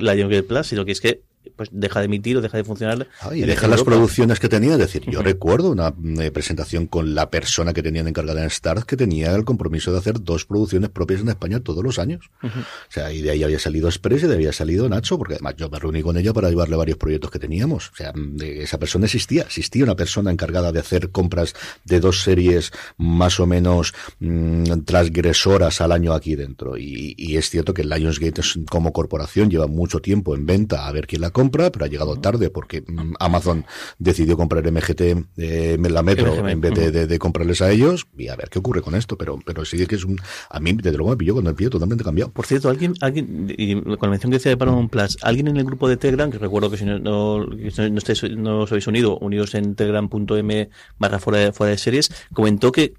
la Lion Plus, sino que es que pues deja de emitir o deja de funcionar. Ah, y deja las producciones que tenía. Es decir, yo recuerdo una eh, presentación con la persona que tenían encargada en Stars que tenía el compromiso de hacer dos producciones propias en España todos los años. O sea, y de ahí había salido Express y de ahí había salido Nacho, porque además yo me reuní con ella para llevarle varios proyectos que teníamos. O sea, esa persona existía. Existía una persona encargada de hacer compras de dos series más o menos mm, transgresoras al año aquí dentro. Y, y es cierto que Lionsgate como corporación lleva mucho tiempo en venta a ver quién la compra, pero ha llegado tarde porque mm, Amazon decidió comprar MGT, eh, la Metro, en vez de, comprarles a ellos. Y a ver qué ocurre con esto, pero pero sí que es un. A mí, desde luego, me pilló con el pie totalmente cambiado. Por cierto, alguien, alguien y con la mención que decía de Paramount Plus, alguien en el grupo de Telegram, que recuerdo que si no, no, no, estáis, no os habéis unido, unidos en telegram.m barra fuera fuera de series, comentó que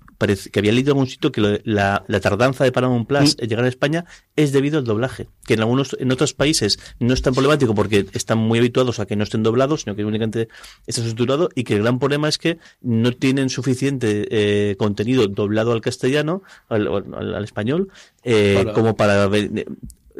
que había leído en algún sitio que la, tardanza de Paramount Plus en llegar a España es debido al doblaje, que en algunos en otros países no es tan problemático porque están muy habituados a que no estén doblados, sino que únicamente está sustituido y que el gran problema es que no tienen suficiente eh, contenido doblado al castellano, al, español, eh, como para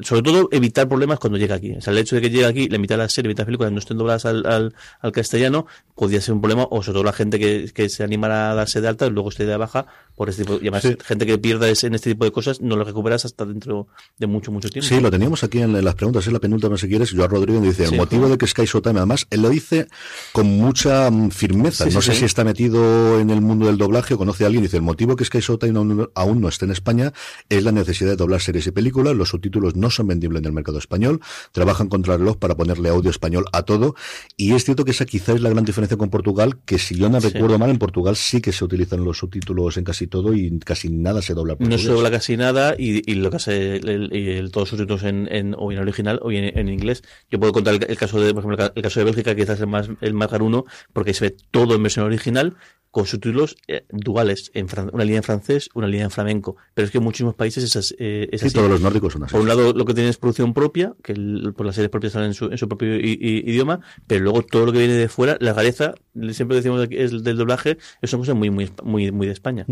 sobre todo evitar problemas cuando llega aquí. O sea, el hecho de que llegue aquí, la mitad de la serie, la mitad de las películas no estén dobladas al, al, al, castellano, podría ser un problema, o sobre todo la gente que, que se animara a darse de alta y luego esté de baja por este tipo, y además gente que pierda en este tipo de cosas no lo recuperas hasta dentro de mucho, mucho tiempo. Sí, lo teníamos aquí en las preguntas, es la penúltima si quieres, yo a Rodrigo me dice, el motivo de que Sky Showtime, además, él lo dice con mucha mm, firmeza, no sé si está metido en el mundo del doblaje o conoce a alguien, dice, el motivo que Sky Showtime aún no esté en España es la necesidad de doblar series y películas, los subtítulos no son vendibles en el mercado español, trabajan contra el reloj para ponerle audio español a todo, y es cierto que esa quizás es la gran diferencia con Portugal, que si yo no recuerdo mal, en Portugal sí que se utilizan los subtítulos en casi todo y casi nada se dobla. No se dobla casi nada y, lo que hace el, todos sus subtítulos en, en, o en original o en, en inglés. Yo puedo contar el, caso de, por ejemplo, el caso de Bélgica, que quizás es el más, el más uno, porque se ve todo en versión original con subtítulos eh, duales, en una línea en francés, una línea en flamenco. Pero es que en muchísimos países esas, eh, sí, todos los nórdicos son así. Por un lado, lo que tienen es producción propia, que por pues las series propias están en su, en su propio idioma, pero luego todo lo que viene de fuera, la rareza, siempre decimos que es del doblaje, son cosas muy, muy, muy, muy de España.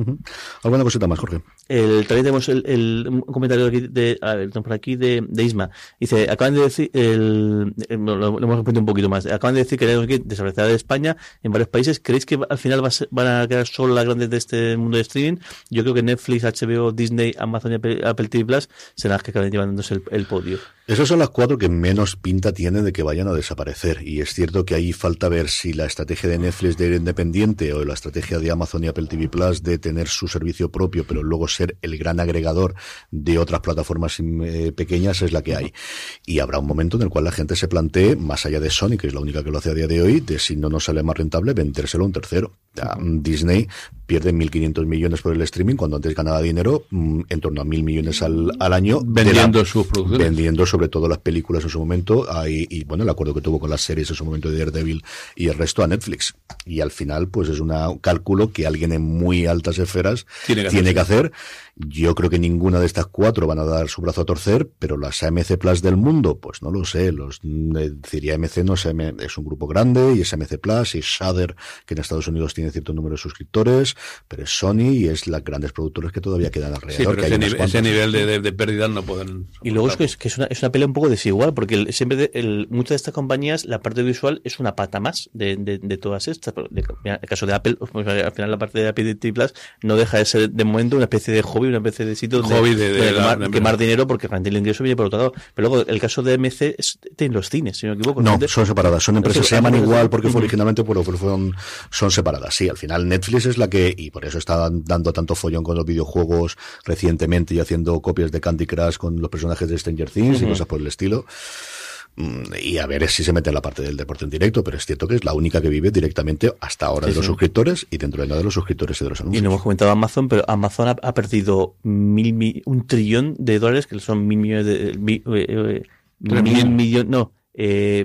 ¿Alguna cosita más, Jorge? El, también tenemos el, un comentario aquí de, a ver, por aquí de, de Isma. Dice, acaban de decir, el, lo, hemos repetido un poquito más, acaban de decir que desaparecerá de España en varios países. ¿Creéis que al final va a ser, van a quedar solo las grandes de este mundo de streaming. Yo creo que Netflix, HBO, Disney, Amazon y Apple, TV Plus serán las que acaben llevándose el podio. Esas son las cuatro que menos pinta tienen de que vayan a desaparecer. Y es cierto que ahí falta ver si la estrategia de Netflix de ir independiente o la estrategia de Amazon y Apple TV Plus de tener su servicio propio, pero luego ser el gran agregador de otras plataformas eh, pequeñas es la que hay. Y habrá un momento en el cual la gente se plantee, más allá de Sony, que es la única que lo hace a día de hoy, de si no nos sale más rentable vendérselo a un tercero. Disney pierde 1.500 millones por el streaming cuando antes ganaba dinero mm, en torno a 1.000 millones al, año. Vendiendo sus producciones. Vendiendo sobre todo las películas en su momento y bueno, el acuerdo que tuvo con las series en su momento de Daredevil y el resto a Netflix. Y al final, pues es un cálculo que alguien en muy altas esferas tiene que hacer yo creo que ninguna de estas cuatro van a dar su brazo a torcer, pero las AMC Plus del mundo, pues no lo sé. Los, eh, diría AMC no es, es un grupo grande y es AMC Plus y Shudder, que en Estados Unidos tiene cierto número de suscriptores, pero es Sony y es las grandes productores que todavía quedan alrededor. Sí, pero ese, nivel, de, pérdida no pueden. Y luego es que, es, una, es una pelea un poco desigual, porque siempre el, muchas de estas compañías, la parte visual es una pata más de, de, todas estas. En el caso de Apple, pues, al final la parte de Apple TV Plus no deja de ser de momento una especie de hobby una especie de sitio hobby de, quemar, dinero porque realmente el ingreso viene por otro lado. Pero luego, el caso de MC es en los cines, si no me equivoco. No, son separadas. Son empresas que se llaman igual porque fue originalmente, pero fueron, son separadas. Sí, al final Netflix es la que, y por eso está dando tanto follón con los videojuegos recientemente y haciendo copias de Candy Crush con los personajes de Stranger Things y cosas por el estilo. Mm, y a ver si se mete en la parte del deporte en directo, pero es cierto que es la única que vive directamente hasta ahora de los suscriptores y dentro de nada de los suscriptores y de los anuncios. Y no hemos comentado Amazon, pero Amazon ha, perdido mil, un trillón de dólares, que son mil millones de... Mil, eh, eh, millones, no, eh,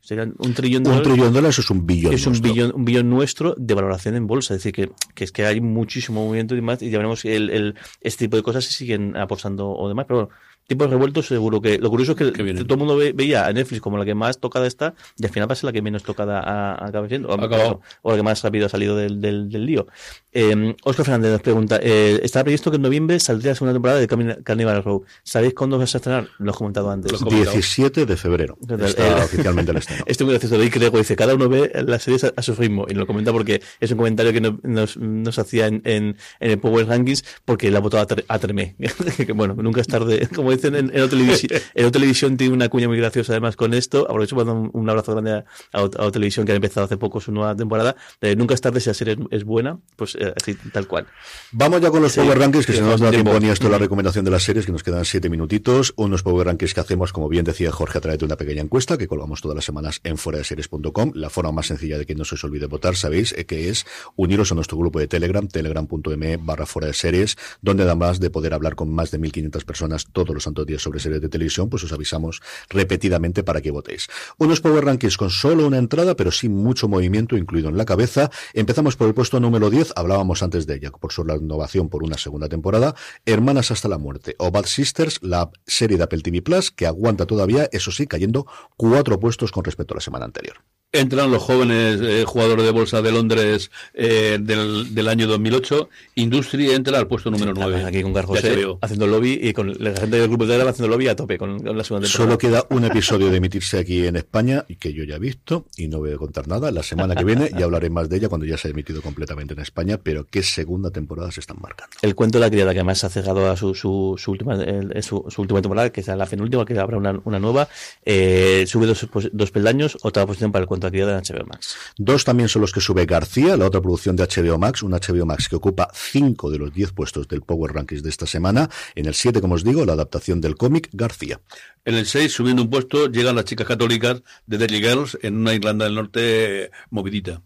serían un trillón de un dólares. trillón de dólares es un billón. Es un billón, un billón nuestro de valoración en bolsa. Es decir, que, que es que hay muchísimo movimiento y demás, y ya veremos el, el, este tipo de cosas se siguen apostando o demás. Pero bueno, tipos revueltos seguro que lo curioso es que, todo el mundo veía a Netflix como la que más tocada está y al final pasa la que menos tocada acaba siendo o, la que más rápido ha salido del, del, lío. Eh, Oscar Fernández nos pregunta eh, estaba previsto que en noviembre saldría la segunda temporada de Carnival Row ¿sabéis cuándo vas a estrenar? lo has comentado antes. 17 de febrero está oficialmente el estreno. estoy muy gracioso y creo dice cada uno ve las series a, su ritmo y lo comenta porque es un comentario que nos, nos hacía en, en, el Power Rankings porque la votó a, a Tremé. Que bueno nunca es tarde como en, en, televisión, en tiene una cuña muy graciosa además con esto. Aprovecho para un, un abrazo grande a, a, Televisión que ha empezado hace poco su nueva temporada. nunca es tarde si la serie es, buena, pues eh, así tal cual. Vamos ya con los Power Rankings, que si no nos da tiempo ni esto la recomendación de las series, que nos quedan siete minutitos. Unos Power Rankings que hacemos, como bien decía Jorge, a través de una pequeña encuesta que colgamos todas las semanas en series.com La forma más sencilla de que no se os olvide votar, sabéis, eh, que es uniros a nuestro grupo de Telegram, telegram.me barra fuera de series, donde además de poder hablar con más de 1.500 personas todos los santos días sobre series de televisión, pues os avisamos repetidamente para que votéis. Unos Power Rankings con solo una entrada, pero sin mucho movimiento incluido en la cabeza. Empezamos por el puesto número 10, hablábamos antes de ella, por su renovación por una segunda temporada. Hermanas hasta la muerte, o Bad Sisters, la serie de Apple TV Plus, que aguanta todavía, eso sí, cayendo cuatro puestos con respecto a la semana anterior entran los jóvenes eh, jugadores de bolsa de Londres eh, del, del, año 2008. Industria entra al puesto número 9. Aquí con Carlos haciendo lobby y con la gente del grupo de Telegram haciendo lobby a tope con, la segunda temporada. Solo queda un episodio de emitirse aquí en España y que yo ya he visto y no voy a contar nada. La semana que viene ya hablaré más de ella cuando ya se ha emitido completamente en España, pero qué segunda temporada se están marcando. El cuento de la criada que además ha cerrado a su, su, su última su, última temporada, que es la penúltima, que habrá una, una nueva, eh, sube dos, pues, dos peldaños, otra posición para el cuento de HBO Max. Dos también son los que sube García, la otra producción de HBO Max, un HBO Max que ocupa cinco de los diez puestos del Power Rankings de esta semana. En el siete, como os digo, la adaptación del cómic García. En el seis, subiendo un puesto, llegan las chicas católicas de Deadly Girls en una Irlanda del Norte movidita.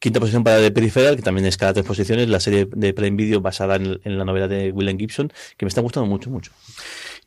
Quinta posición para The Peripheral, que también es cada tres posiciones, la serie de Prime Video basada en, en la novela de William Gibson, que me está gustando mucho, mucho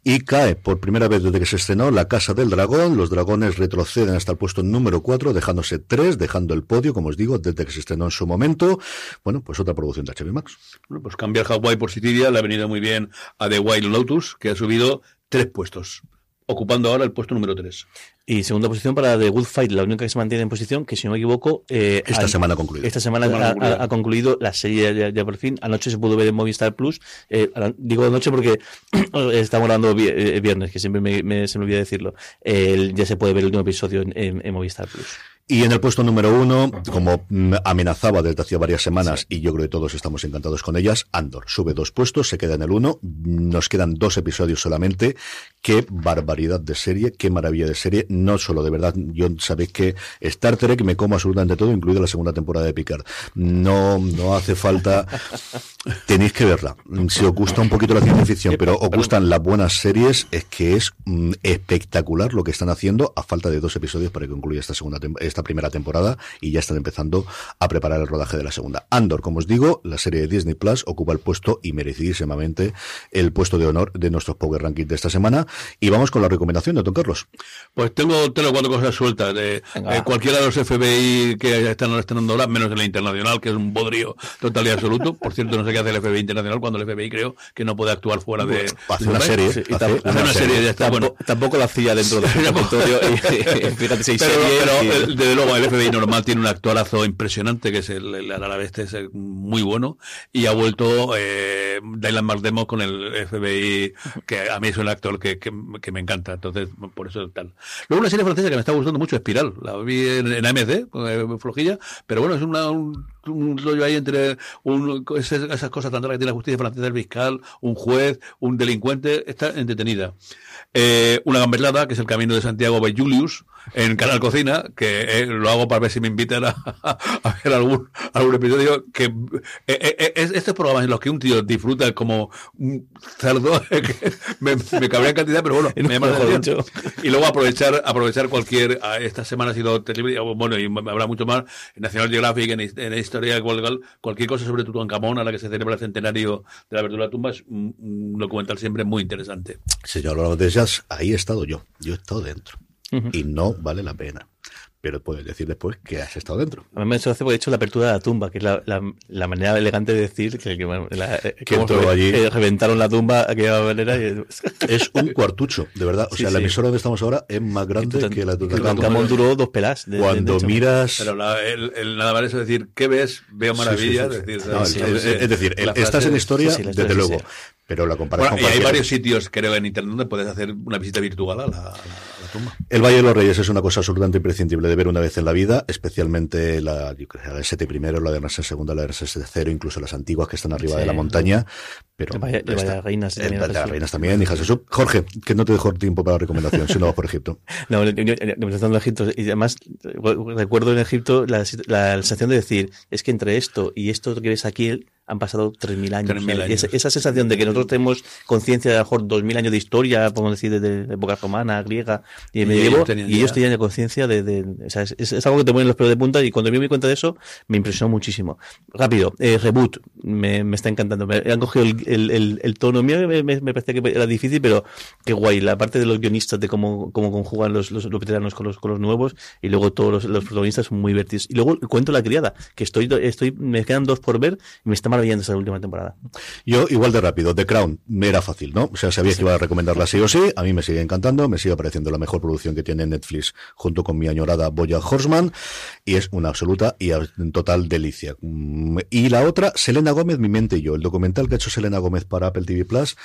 y cae por primera vez desde que se estrenó La Casa del Dragón. Los dragones retroceden hasta el puesto número 4, dejándose tres, dejando el podio, como os digo, desde que se estrenó en su momento. Bueno, pues otra producción de HBO Max. Bueno, pues cambiar Hawaii por Sicilia le ha venido muy bien a The Wild Lotus, que ha subido tres puestos ocupando ahora el puesto número 3. Y segunda posición para The Good Fight, la única que se mantiene en posición, que si no me equivoco... Eh, esta semana ha concluido. Esta semana ha, concluido la serie ya, por fin. Anoche se pudo ver en Movistar Plus. Eh, digo anoche porque estamos hablando eh, viernes, que siempre me, se me olvida decirlo. ya se puede ver el último episodio en Movistar Plus. Y en el puesto número uno, como amenazaba desde hacía varias semanas, y yo creo que todos estamos encantados con ellas, Andor sube dos puestos, se queda en el uno, nos quedan dos episodios solamente. Qué barbaridad de serie, qué maravilla de serie. No solo, de verdad, yo sabéis que Star Trek me como absolutamente todo, incluido la segunda temporada de Picard. No, no hace falta. Tenéis que verla. Si os gusta un poquito la ciencia ficción, pero os gustan las buenas series, es que es mm, espectacular lo que están haciendo a falta de dos episodios para que concluya esta segunda esta primera temporada y ya están empezando a preparar el rodaje de la segunda. Andor, como os digo, la serie de Disney Plus ocupa el puesto y merecidísimamente el puesto de honor de nuestros Power Rankings de esta semana. Y vamos con la recomendación de Don Carlos. Pues tengo tres o cuatro cosas sueltas. De, eh, cualquiera de los FBI que están estrenando ahora, menos en la internacional, que es un bodrio total y absoluto. Por cierto, no sé qué hace el FBI internacional cuando el FBI creo que no puede actuar fuera de. hace una serie. hace, una, serie, ya está. Bueno, tampoco la hacía dentro del territorio. fíjate, seis pero, desde luego el FBI normal tiene un actorazo impresionante que es el, el árabe este es muy bueno y ha vuelto eh, Dylan Mardemo con el FBI que a mí es un actor que, que, me encanta entonces por eso tal luego una serie francesa que me está gustando mucho Espiral. La vi en, AMC eh, flojilla. Pero bueno es una, un, un rollo ahí entre un, esas, cosas tan raras que tiene la justicia francesa el fiscal un juez un delincuente está entretenida eh, una gamberlada, que es el camino de Santiago by Julius, en Canal Cocina, que eh, lo hago para ver si me invitan a, ver algún, algún episodio. que eh, eh, es, Estos programas en los que un tío disfruta como un cerdo, me, me cabría en cantidad, pero bueno, me llama la atención. Y luego aprovechar aprovechar cualquier. Esta semana ha sido terrible, bueno, y habrá mucho más en National Geographic, en, en Historia, cualquier, cualquier cosa sobre Tutankamón, a la que se celebra el centenario de la apertura de la tumba, es un, documental siempre muy interesante. Señor de ahí he estado yo, yo he estado dentro. Y no vale la pena pero puedes decir después que has estado dentro. A mí me hace porque he hecho la apertura de la tumba, que es la, la, manera elegante de decir que, que, que allí. reventaron la tumba aquella manera. Es un cuartucho, de verdad. O sea, la emisora donde estamos ahora es más grande que la tumba. El duró dos pelas. Cuando miras... Pero el, nada más es decir, ¿qué ves? Veo maravillas. es, decir, estás en historia, desde luego. Pero la comparación... y hay varios sitios, creo, en Internet donde puedes hacer una visita virtual a la el Valle de los Reyes es una cosa absolutamente imprescindible de ver una vez en la vida, especialmente la, la R7 primero, la de R6 segunda, la de R6 cero, incluso las antiguas que están arriba de la montaña. Pero el Valle, de Reinas, el, de Reinas también, hijas eso. Jorge, que no te dejo tiempo para la recomendación, si no vas por Egipto. No, yo, Egipto y además recuerdo en Egipto la, la sensación de decir, es que entre esto y esto que ves aquí han pasado 3.000 años. esa, sensación de que nosotros tenemos conciencia de a lo mejor 2.000 años de historia, podemos decir, de, de época romana, griega y medievo, y ellos tenían conciencia de, de o sea, es, algo que te pone los pelos de punta y cuando yo me di cuenta de eso, me impresionó muchísimo. Rápido, eh, Reboot, me, me, está encantando. Me han cogido el, el, el, tono mío, me, me, parecía que era difícil, pero qué guay. La parte de los guionistas, de cómo, cómo conjugan los, los, veteranos con los, con los nuevos, y luego todos los, los protagonistas son muy vertidos. Y luego cuento La Criada, que estoy, estoy, me quedan dos por ver y me está maravillando esa última temporada. Yo, igual de rápido, The Crown me era fácil, ¿no? O sea, sabía que iba a recomendarla sí o sí, a mí me sigue encantando, me sigue pareciendo la mejor producción que tiene Netflix junto con mi añorada Boya Horseman, y es una absoluta y total delicia. Mm, y la otra, Selena Gómez, Mi mente y yo, el documental que ha hecho Selena Gómez para Apple TV Plus,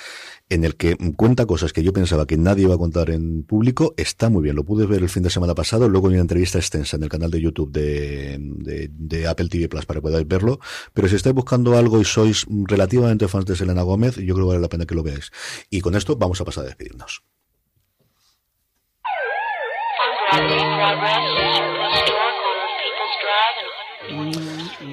en el que cuenta cosas que yo pensaba que nadie iba a contar en público, está muy bien, lo pude ver el fin de semana pasado, luego en una entrevista extensa en el canal de YouTube de, de, Apple TV Plus para que podáis verlo, pero si estáis buscando algo y sois relativamente fans de Selena Gómez, yo creo que vale la pena que lo veáis. Y con esto vamos a pasar a despedirnos.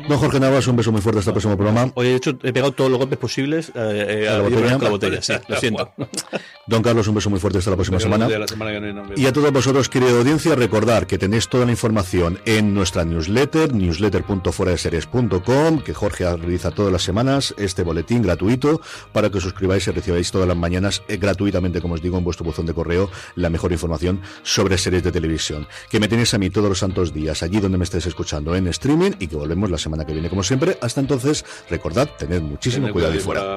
Don Jorge Navas, un beso muy fuerte hasta el próximo programa. Hoy he, hecho, he pegado todos los golpes posibles eh, eh, a, la botella. sí, lo siento. Don Carlos, un beso muy fuerte hasta la próxima semana. y a todos vosotros, querida audiencia, recordar que tenéis toda la información en nuestra newsletter, newsletter.foradeseries.com, que Jorge realiza todas las semanas este boletín gratuito para que os suscribáis y recibáis todas las mañanas eh, gratuitamente, como os digo, en vuestro buzón de correo, la mejor información sobre series de televisión. Que me tenéis a mí todos los santos días, allí donde me estéis escuchando, en streaming, y que volvemos la semana que viene, como siempre. Hasta entonces, recordad, tened muchísimo cuidado, y fuera.